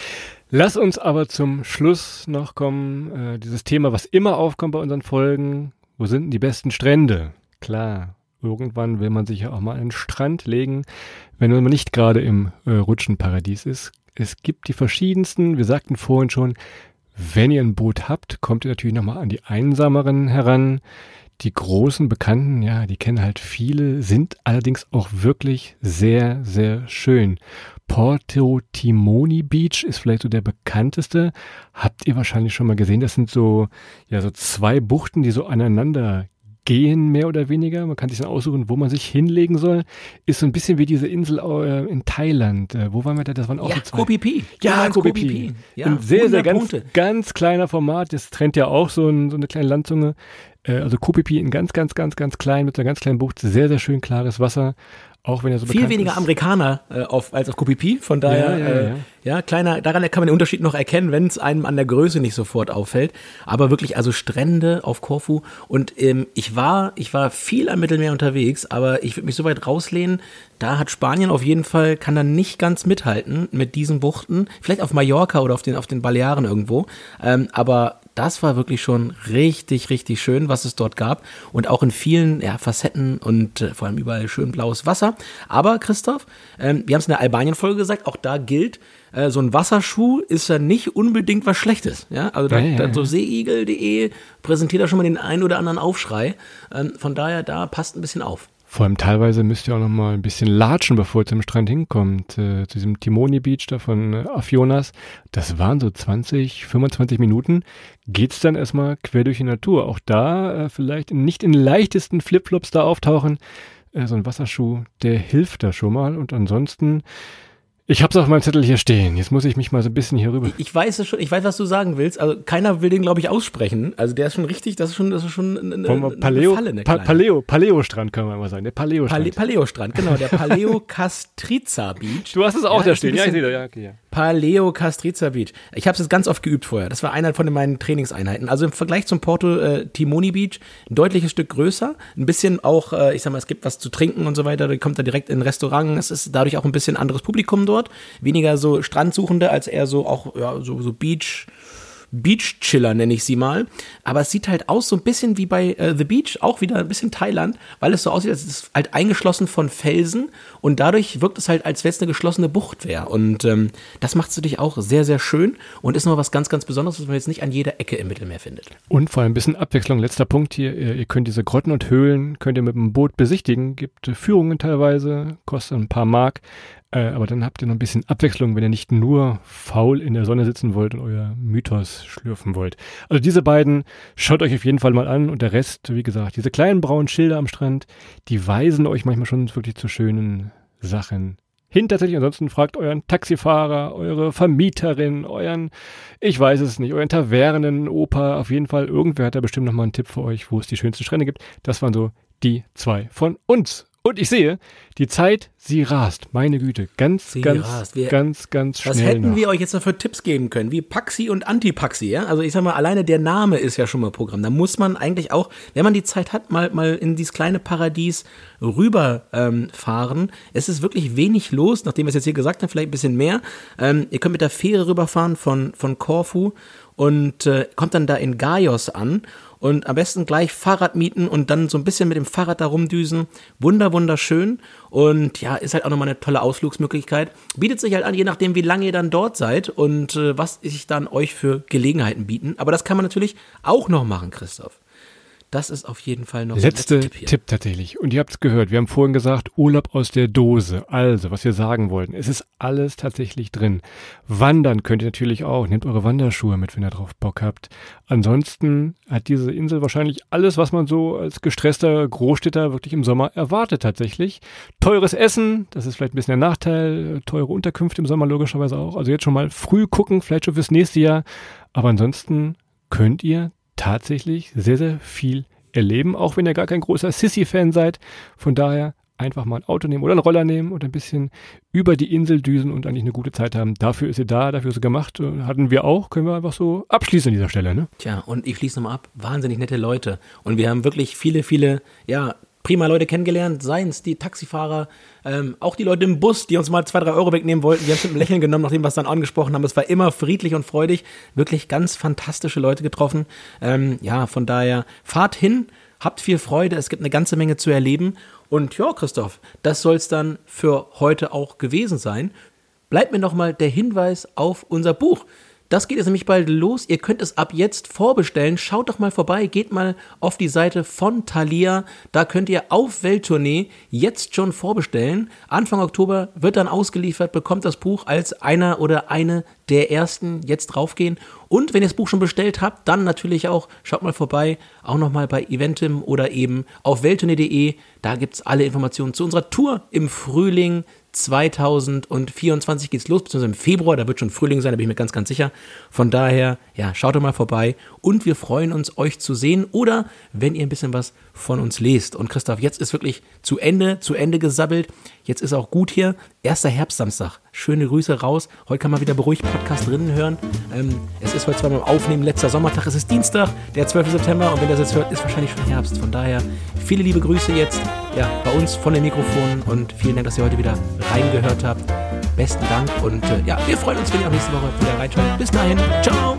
Lass uns aber zum Schluss noch kommen. Äh, dieses Thema, was immer aufkommt bei unseren Folgen. Wo sind denn die besten Strände? Klar, irgendwann will man sich ja auch mal den Strand legen, wenn man nicht gerade im äh, Rutschenparadies ist. Es gibt die verschiedensten, wir sagten vorhin schon, wenn ihr ein Boot habt, kommt ihr natürlich nochmal an die einsameren heran. Die großen Bekannten, ja, die kennen halt viele, sind allerdings auch wirklich sehr, sehr schön. Porto Timoni Beach ist vielleicht so der bekannteste. Habt ihr wahrscheinlich schon mal gesehen. Das sind so, ja, so zwei Buchten, die so aneinander gehen, mehr oder weniger. Man kann sich dann aussuchen, wo man sich hinlegen soll. Ist so ein bisschen wie diese Insel äh, in Thailand. Äh, wo waren wir da? Das waren auch ja, die zwei. Koh Phi Phi. Ja, Koh Phi Phi. Ja, ein sehr, sehr ganz, ganz kleiner Format. Das trennt ja auch so, ein, so eine kleine Landzunge. Äh, also Phi in ganz, ganz, ganz, ganz klein, mit einer ganz kleinen Bucht. Sehr, sehr schön klares Wasser. Auch wenn er so Viel weniger ist. Amerikaner äh, auf, als auf Kopipi, von daher, ja, ja, äh, ja. ja, kleiner, daran kann man den Unterschied noch erkennen, wenn es einem an der Größe nicht sofort auffällt. Aber wirklich, also Strände auf Korfu und ähm, ich war, ich war viel am Mittelmeer unterwegs, aber ich würde mich so weit rauslehnen, da hat Spanien auf jeden Fall, kann da nicht ganz mithalten mit diesen Buchten. Vielleicht auf Mallorca oder auf den, auf den Balearen irgendwo. Ähm, aber das war wirklich schon richtig, richtig schön, was es dort gab. Und auch in vielen ja, Facetten und äh, vor allem überall schön blaues Wasser. Aber Christoph, ähm, wir haben es in der Albanien-Folge gesagt, auch da gilt, äh, so ein Wasserschuh ist ja nicht unbedingt was Schlechtes. Ja? Also da, ja, ja, ja. so seeigel.de präsentiert da schon mal den einen oder anderen Aufschrei. Ähm, von daher, da passt ein bisschen auf. Vor allem teilweise müsst ihr auch noch mal ein bisschen latschen, bevor ihr zum Strand hinkommt. Äh, zu diesem Timoni Beach da von äh, Afionas. Das waren so 20, 25 Minuten. Geht's dann erstmal quer durch die Natur. Auch da äh, vielleicht nicht in leichtesten Flipflops da auftauchen. Äh, so ein Wasserschuh, der hilft da schon mal. Und ansonsten ich hab's auf meinem Zettel hier stehen. Jetzt muss ich mich mal so ein bisschen hier rüber. Ich, weiß es schon, ich weiß, was du sagen willst. Also keiner will den, glaube ich, aussprechen. Also der ist schon richtig, das ist schon, das ist schon eine, eine, Paleo, Falle, eine pa Paleo, Paleo-Strand kann man mal sagen. Der Paleo-Strand. Paleo-Strand, genau, der Paleo Castriza Beach. Du hast es auch ja, da stehen, ja, ich sehe da, ja, okay, ja. Paleo Castriza Beach. Ich habe es ganz oft geübt vorher. Das war einer von meinen Trainingseinheiten. Also im Vergleich zum Porto äh, Timoni Beach ein deutliches Stück größer. Ein bisschen auch, äh, ich sag mal, es gibt was zu trinken und so weiter. Da kommt da direkt in ein Restaurant. Es ist dadurch auch ein bisschen anderes Publikum dort. Weniger so Strandsuchende als eher so auch ja, so, so Beach. Beach-Chiller, nenne ich sie mal. Aber es sieht halt aus so ein bisschen wie bei äh, The Beach, auch wieder ein bisschen Thailand, weil es so aussieht, als es ist halt eingeschlossen von Felsen und dadurch wirkt es halt, als wenn es eine geschlossene Bucht wäre. Und ähm, das macht es natürlich auch sehr, sehr schön und ist noch was ganz, ganz Besonderes, was man jetzt nicht an jeder Ecke im Mittelmeer findet. Und vor allem ein bisschen Abwechslung. Letzter Punkt hier, ihr könnt diese Grotten und Höhlen, könnt ihr mit dem Boot besichtigen, gibt Führungen teilweise, kostet ein paar Mark. Äh, aber dann habt ihr noch ein bisschen Abwechslung, wenn ihr nicht nur faul in der Sonne sitzen wollt und euer Mythos schlürfen wollt. Also diese beiden schaut euch auf jeden Fall mal an und der Rest, wie gesagt, diese kleinen braunen Schilder am Strand, die weisen euch manchmal schon wirklich zu schönen Sachen hin tatsächlich. Ansonsten fragt euren Taxifahrer, eure Vermieterin, euren, ich weiß es nicht, euren Tavernen-Opa. Auf jeden Fall, irgendwer hat da bestimmt nochmal einen Tipp für euch, wo es die schönsten Strände gibt. Das waren so die zwei von uns. Und ich sehe, die Zeit, sie rast. Meine Güte, ganz, sie ganz. Wir, ganz, ganz schnell. Was hätten noch. wir euch jetzt noch für Tipps geben können? Wie Paxi und Antipaxi, ja? Also ich sag mal, alleine der Name ist ja schon mal Programm. Da muss man eigentlich auch, wenn man die Zeit hat, mal, mal in dieses kleine Paradies rüberfahren. Ähm, es ist wirklich wenig los, nachdem wir es jetzt hier gesagt haben, vielleicht ein bisschen mehr. Ähm, ihr könnt mit der Fähre rüberfahren von, von Korfu und äh, kommt dann da in Gaios an und am besten gleich Fahrrad mieten und dann so ein bisschen mit dem Fahrrad da rumdüsen. Wunder, wunderschön und ja, ist halt auch nochmal eine tolle Ausflugsmöglichkeit. Bietet sich halt an, je nachdem, wie lange ihr dann dort seid und äh, was sich dann euch für Gelegenheiten bieten. Aber das kann man natürlich auch noch machen, Christoph. Das ist auf jeden Fall noch Letzte ein Tipp, Tipp, tatsächlich. Und ihr habt es gehört. Wir haben vorhin gesagt, Urlaub aus der Dose. Also, was wir sagen wollten. Es ist alles tatsächlich drin. Wandern könnt ihr natürlich auch. Nehmt eure Wanderschuhe mit, wenn ihr drauf Bock habt. Ansonsten hat diese Insel wahrscheinlich alles, was man so als gestresster Großstädter wirklich im Sommer erwartet tatsächlich. Teures Essen, das ist vielleicht ein bisschen der Nachteil. Teure Unterkünfte im Sommer logischerweise auch. Also jetzt schon mal früh gucken, vielleicht schon fürs nächste Jahr. Aber ansonsten könnt ihr tatsächlich sehr, sehr viel erleben, auch wenn ihr gar kein großer Sissy-Fan seid. Von daher einfach mal ein Auto nehmen oder einen Roller nehmen und ein bisschen über die Insel düsen und eigentlich eine gute Zeit haben. Dafür ist sie da, dafür ist sie gemacht. Hatten wir auch, können wir einfach so abschließen an dieser Stelle. Ne? Tja, und ich schließe nochmal ab. Wahnsinnig nette Leute. Und wir haben wirklich viele, viele, ja, prima Leute kennengelernt, seien es die Taxifahrer, ähm, auch die Leute im Bus, die uns mal zwei, drei Euro wegnehmen wollten, die haben mit einem Lächeln genommen, nachdem wir es dann angesprochen haben. Es war immer friedlich und freudig, wirklich ganz fantastische Leute getroffen. Ähm, ja, von daher fahrt hin, habt viel Freude, es gibt eine ganze Menge zu erleben. Und ja, Christoph, das soll es dann für heute auch gewesen sein. Bleibt mir nochmal der Hinweis auf unser Buch. Das geht jetzt nämlich bald los. Ihr könnt es ab jetzt vorbestellen. Schaut doch mal vorbei. Geht mal auf die Seite von Thalia. Da könnt ihr auf Welttournee jetzt schon vorbestellen. Anfang Oktober wird dann ausgeliefert, bekommt das Buch als einer oder eine der ersten jetzt draufgehen. Und wenn ihr das Buch schon bestellt habt, dann natürlich auch, schaut mal vorbei, auch nochmal bei Eventim oder eben auf welttournee.de. Da gibt es alle Informationen zu unserer Tour im Frühling 2024 geht's los, beziehungsweise im Februar, da wird schon Frühling sein, da bin ich mir ganz, ganz sicher. Von daher, ja, schaut doch mal vorbei und wir freuen uns, euch zu sehen oder wenn ihr ein bisschen was von uns lest. Und Christoph, jetzt ist wirklich zu Ende, zu Ende gesabbelt. Jetzt ist auch gut hier. Erster Herbstsamstag. Schöne Grüße raus. Heute kann man wieder beruhigt Podcast drinnen hören. Ähm, es ist heute zwar beim Aufnehmen letzter Sommertag, es ist Dienstag, der 12. September und wenn ihr das jetzt hört, ist wahrscheinlich schon Herbst. Von daher viele liebe Grüße jetzt ja, bei uns von den Mikrofonen und vielen Dank, dass ihr heute wieder reingehört habt. Besten Dank und äh, ja, wir freuen uns, wenn ihr auch nächste Woche wieder reinschaut. Bis dahin, ciao!